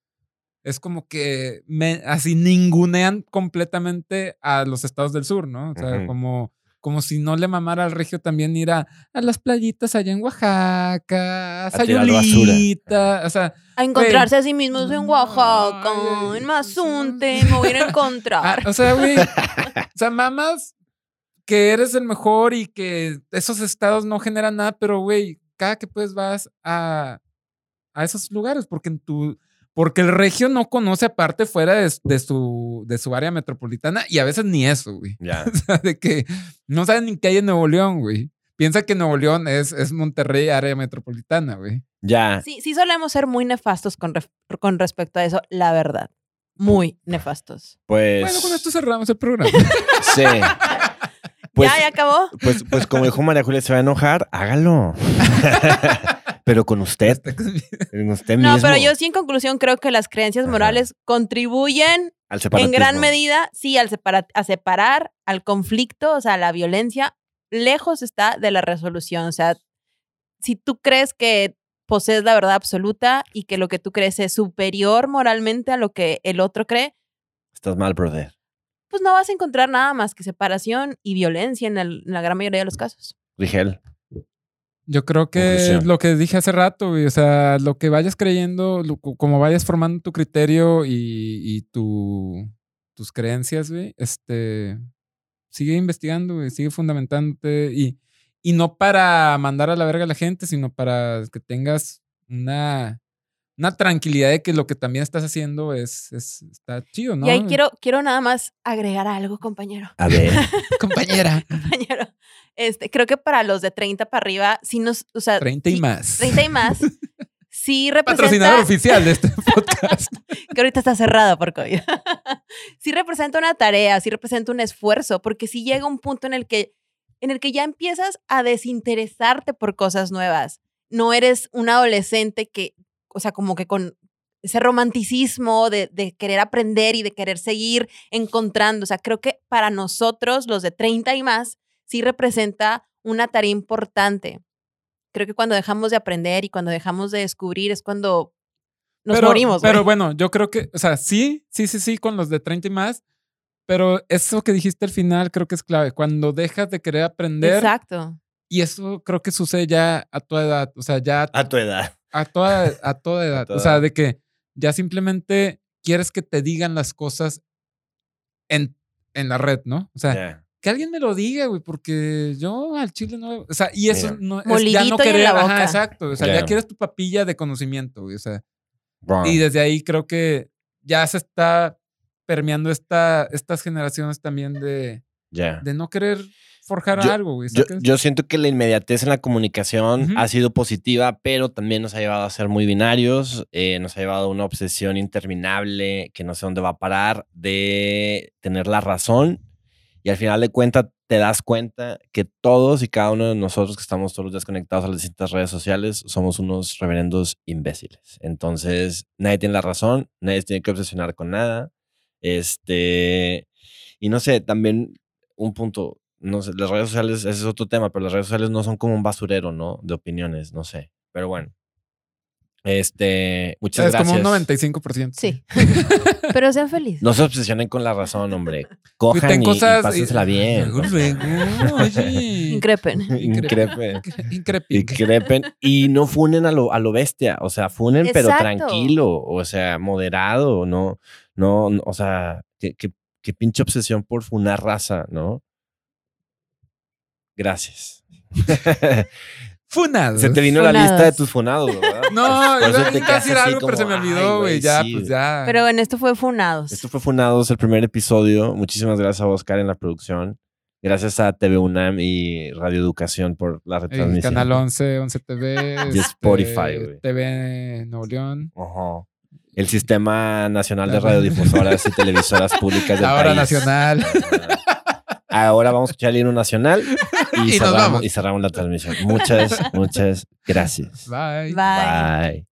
[SPEAKER 3] es como que me, así ningunean completamente a los estados del sur, ¿no? O sea, como como si no le mamara al regio también ir a, a las playitas allá en Oaxaca, a. Sayulita, o sea,
[SPEAKER 2] A encontrarse a sí mismos en Oaxaca,
[SPEAKER 3] ay,
[SPEAKER 2] en Mazunte, me voy a ir a
[SPEAKER 3] ah,
[SPEAKER 2] encontrar.
[SPEAKER 3] o sea, güey, o sea, mamas que eres el mejor y que esos estados no generan nada, pero güey, cada que puedes vas a, a esos lugares porque en tu porque el regio no conoce aparte fuera de, de su, de su área metropolitana y a veces ni eso, güey.
[SPEAKER 1] Ya. <laughs>
[SPEAKER 3] O sea, de que no saben ni qué hay en Nuevo León, güey. Piensa que Nuevo León es, es Monterrey, área metropolitana, güey.
[SPEAKER 1] Ya.
[SPEAKER 2] Sí, sí solemos ser muy nefastos con, ref- con respecto a eso, la verdad. Muy nefastos.
[SPEAKER 1] Pues.
[SPEAKER 3] Bueno, con esto cerramos el programa. <laughs>
[SPEAKER 1] Sí. <laughs> Pues,
[SPEAKER 2] ¿Ya, ya acabó?
[SPEAKER 1] pues, pues como dijo María Julia, se va a enojar, hágalo. Pero con usted, <laughs> con usted
[SPEAKER 2] No,
[SPEAKER 1] mismo.
[SPEAKER 2] pero yo sí en conclusión creo que las creencias
[SPEAKER 1] Ajá.
[SPEAKER 2] morales contribuyen
[SPEAKER 1] Al
[SPEAKER 2] en gran medida, sí, al separa- a separar, al conflicto, o sea, la violencia, lejos está de la resolución. O sea, si tú crees que posees la verdad absoluta y que lo que tú crees es superior moralmente a lo que el otro cree,
[SPEAKER 1] Estás mal, brother.
[SPEAKER 2] pues no vas a encontrar nada más que separación y violencia en, el- en la gran mayoría de los casos.
[SPEAKER 1] Rigel.
[SPEAKER 3] Yo creo que
[SPEAKER 1] Conclusión.
[SPEAKER 3] lo que dije hace rato, güey, o sea, lo que vayas creyendo, lo- como vayas formando tu criterio y, y tu, tus creencias, güey, este, sigue investigando, güey, sigue fundamentándote y, y no para mandar a la verga a la gente, sino para que tengas una, una tranquilidad de que lo que también estás haciendo es, es está chido, ¿no?
[SPEAKER 2] Y ahí quiero, quiero nada más agregar algo, compañero.
[SPEAKER 1] A ver. <laughs>
[SPEAKER 3] compañera,
[SPEAKER 2] compañero. Este, creo que para los de 30 para arriba, sí nos, o sea,
[SPEAKER 3] 30 y
[SPEAKER 2] sí-
[SPEAKER 3] más.
[SPEAKER 2] 30 y más, <laughs> sí
[SPEAKER 3] Patrocinador
[SPEAKER 2] representa,
[SPEAKER 3] oficial de este <laughs> podcast.
[SPEAKER 2] que ahorita está cerrada por COVID. sí representa una tarea, sí representa un esfuerzo, porque sí llega un punto en el que, en el que ya empiezas a desinteresarte por cosas nuevas. No eres un adolescente que, o sea, como que con ese romanticismo de, de querer aprender y de querer seguir encontrando. O sea, creo que para nosotros, los de 30 y más, sí representa una tarea importante. Creo que cuando dejamos de aprender y cuando dejamos de descubrir es cuando nos
[SPEAKER 3] pero,
[SPEAKER 2] morimos.
[SPEAKER 3] Pero bueno, yo creo que, o sea, sí, sí, sí, sí, con los de 30 y más. Pero eso que dijiste al final creo que es clave. Cuando dejas de querer aprender,
[SPEAKER 2] Exacto.
[SPEAKER 3] y eso creo que sucede ya a toda edad, o sea, ya
[SPEAKER 1] A tu edad.
[SPEAKER 3] A toda, a toda <laughs> edad.
[SPEAKER 1] toda
[SPEAKER 3] o sea, de que ya simplemente quieres que te digan las cosas en, en la red, ¿no? O sea, que alguien me lo diga, güey, porque yo al chile no. O sea, y eso no es ya no querer.
[SPEAKER 2] la
[SPEAKER 3] Ajá, exacto. O sea,
[SPEAKER 1] Ya.
[SPEAKER 3] ya quieres tu papilla de conocimiento, güey. O sea,
[SPEAKER 1] Wrong.
[SPEAKER 3] y desde ahí creo que ya se está permeando esta, estas generaciones también de,
[SPEAKER 1] Ya.
[SPEAKER 3] de no querer forjar
[SPEAKER 1] Yo-
[SPEAKER 3] algo, güey.
[SPEAKER 1] Yo, yo siento que la inmediatez en la comunicación
[SPEAKER 3] Ujú.
[SPEAKER 1] ha sido positiva, pero también nos ha llevado a ser muy binarios, eh, nos ha llevado a una obsesión interminable que no sé dónde va a parar de tener la razón y al final de cuentas te das cuenta que todos y cada uno de nosotros que estamos todos desconectados a las distintas redes sociales somos unos reverendos imbéciles. Entonces, nadie tiene la razón, nadie tiene que obsesionar con nada. Este, y no sé, también un punto, no sé, las redes sociales, ese es otro tema, pero las redes sociales no son como un basurero, ¿no? De opiniones, no sé. Pero bueno. Este, muchas
[SPEAKER 3] es
[SPEAKER 1] gracias.
[SPEAKER 3] como un 95%.
[SPEAKER 2] Sí. <laughs> <laughs> Pero sean felices.
[SPEAKER 1] No se obsesionen con la razón, hombre. <laughs> Cojan y,
[SPEAKER 3] cosas.
[SPEAKER 1] y pásensela bien.
[SPEAKER 2] Increpen.
[SPEAKER 1] Increpen.
[SPEAKER 3] Increpen.
[SPEAKER 1] Increpen. Y no funen a lo, a lo bestia. O sea, funen, pero tranquilo. O sea, moderado. No, no, no, o sea, qué, qué- qué pinche obsesión por funar raza, ¿no? Gracias. <laughs>
[SPEAKER 3] Funados.
[SPEAKER 1] Se te vino la lista de tus funados, ¿verdad? <laughs>
[SPEAKER 3] No,
[SPEAKER 1] eso
[SPEAKER 3] iba
[SPEAKER 1] te
[SPEAKER 3] a decir algo, pero se me olvidó, güey. Ya,
[SPEAKER 1] sí.
[SPEAKER 3] pues ya.
[SPEAKER 2] Pero en esto fue Funados.
[SPEAKER 1] Esto fue Funados, el primer episodio. Muchísimas gracias a Oscar en la producción. Gracias a TV UNAM y Radio Educación por la
[SPEAKER 3] El
[SPEAKER 1] retransmisión.
[SPEAKER 3] Canal 11, 11 TV.
[SPEAKER 1] Y
[SPEAKER 3] este,
[SPEAKER 1] Spotify, güey.
[SPEAKER 3] TV Nuevo León.
[SPEAKER 1] Ajá. El Sistema Nacional de Radiodifusoras y Televisoras Públicas del
[SPEAKER 3] La hora
[SPEAKER 1] país.
[SPEAKER 3] nacional.
[SPEAKER 1] Ahora vamos a escuchar el himno nacional y, <laughs> cerramos, y cerramos la transmisión. Muchas, muchas gracias.
[SPEAKER 3] Bye.
[SPEAKER 2] Bye.
[SPEAKER 1] Bye.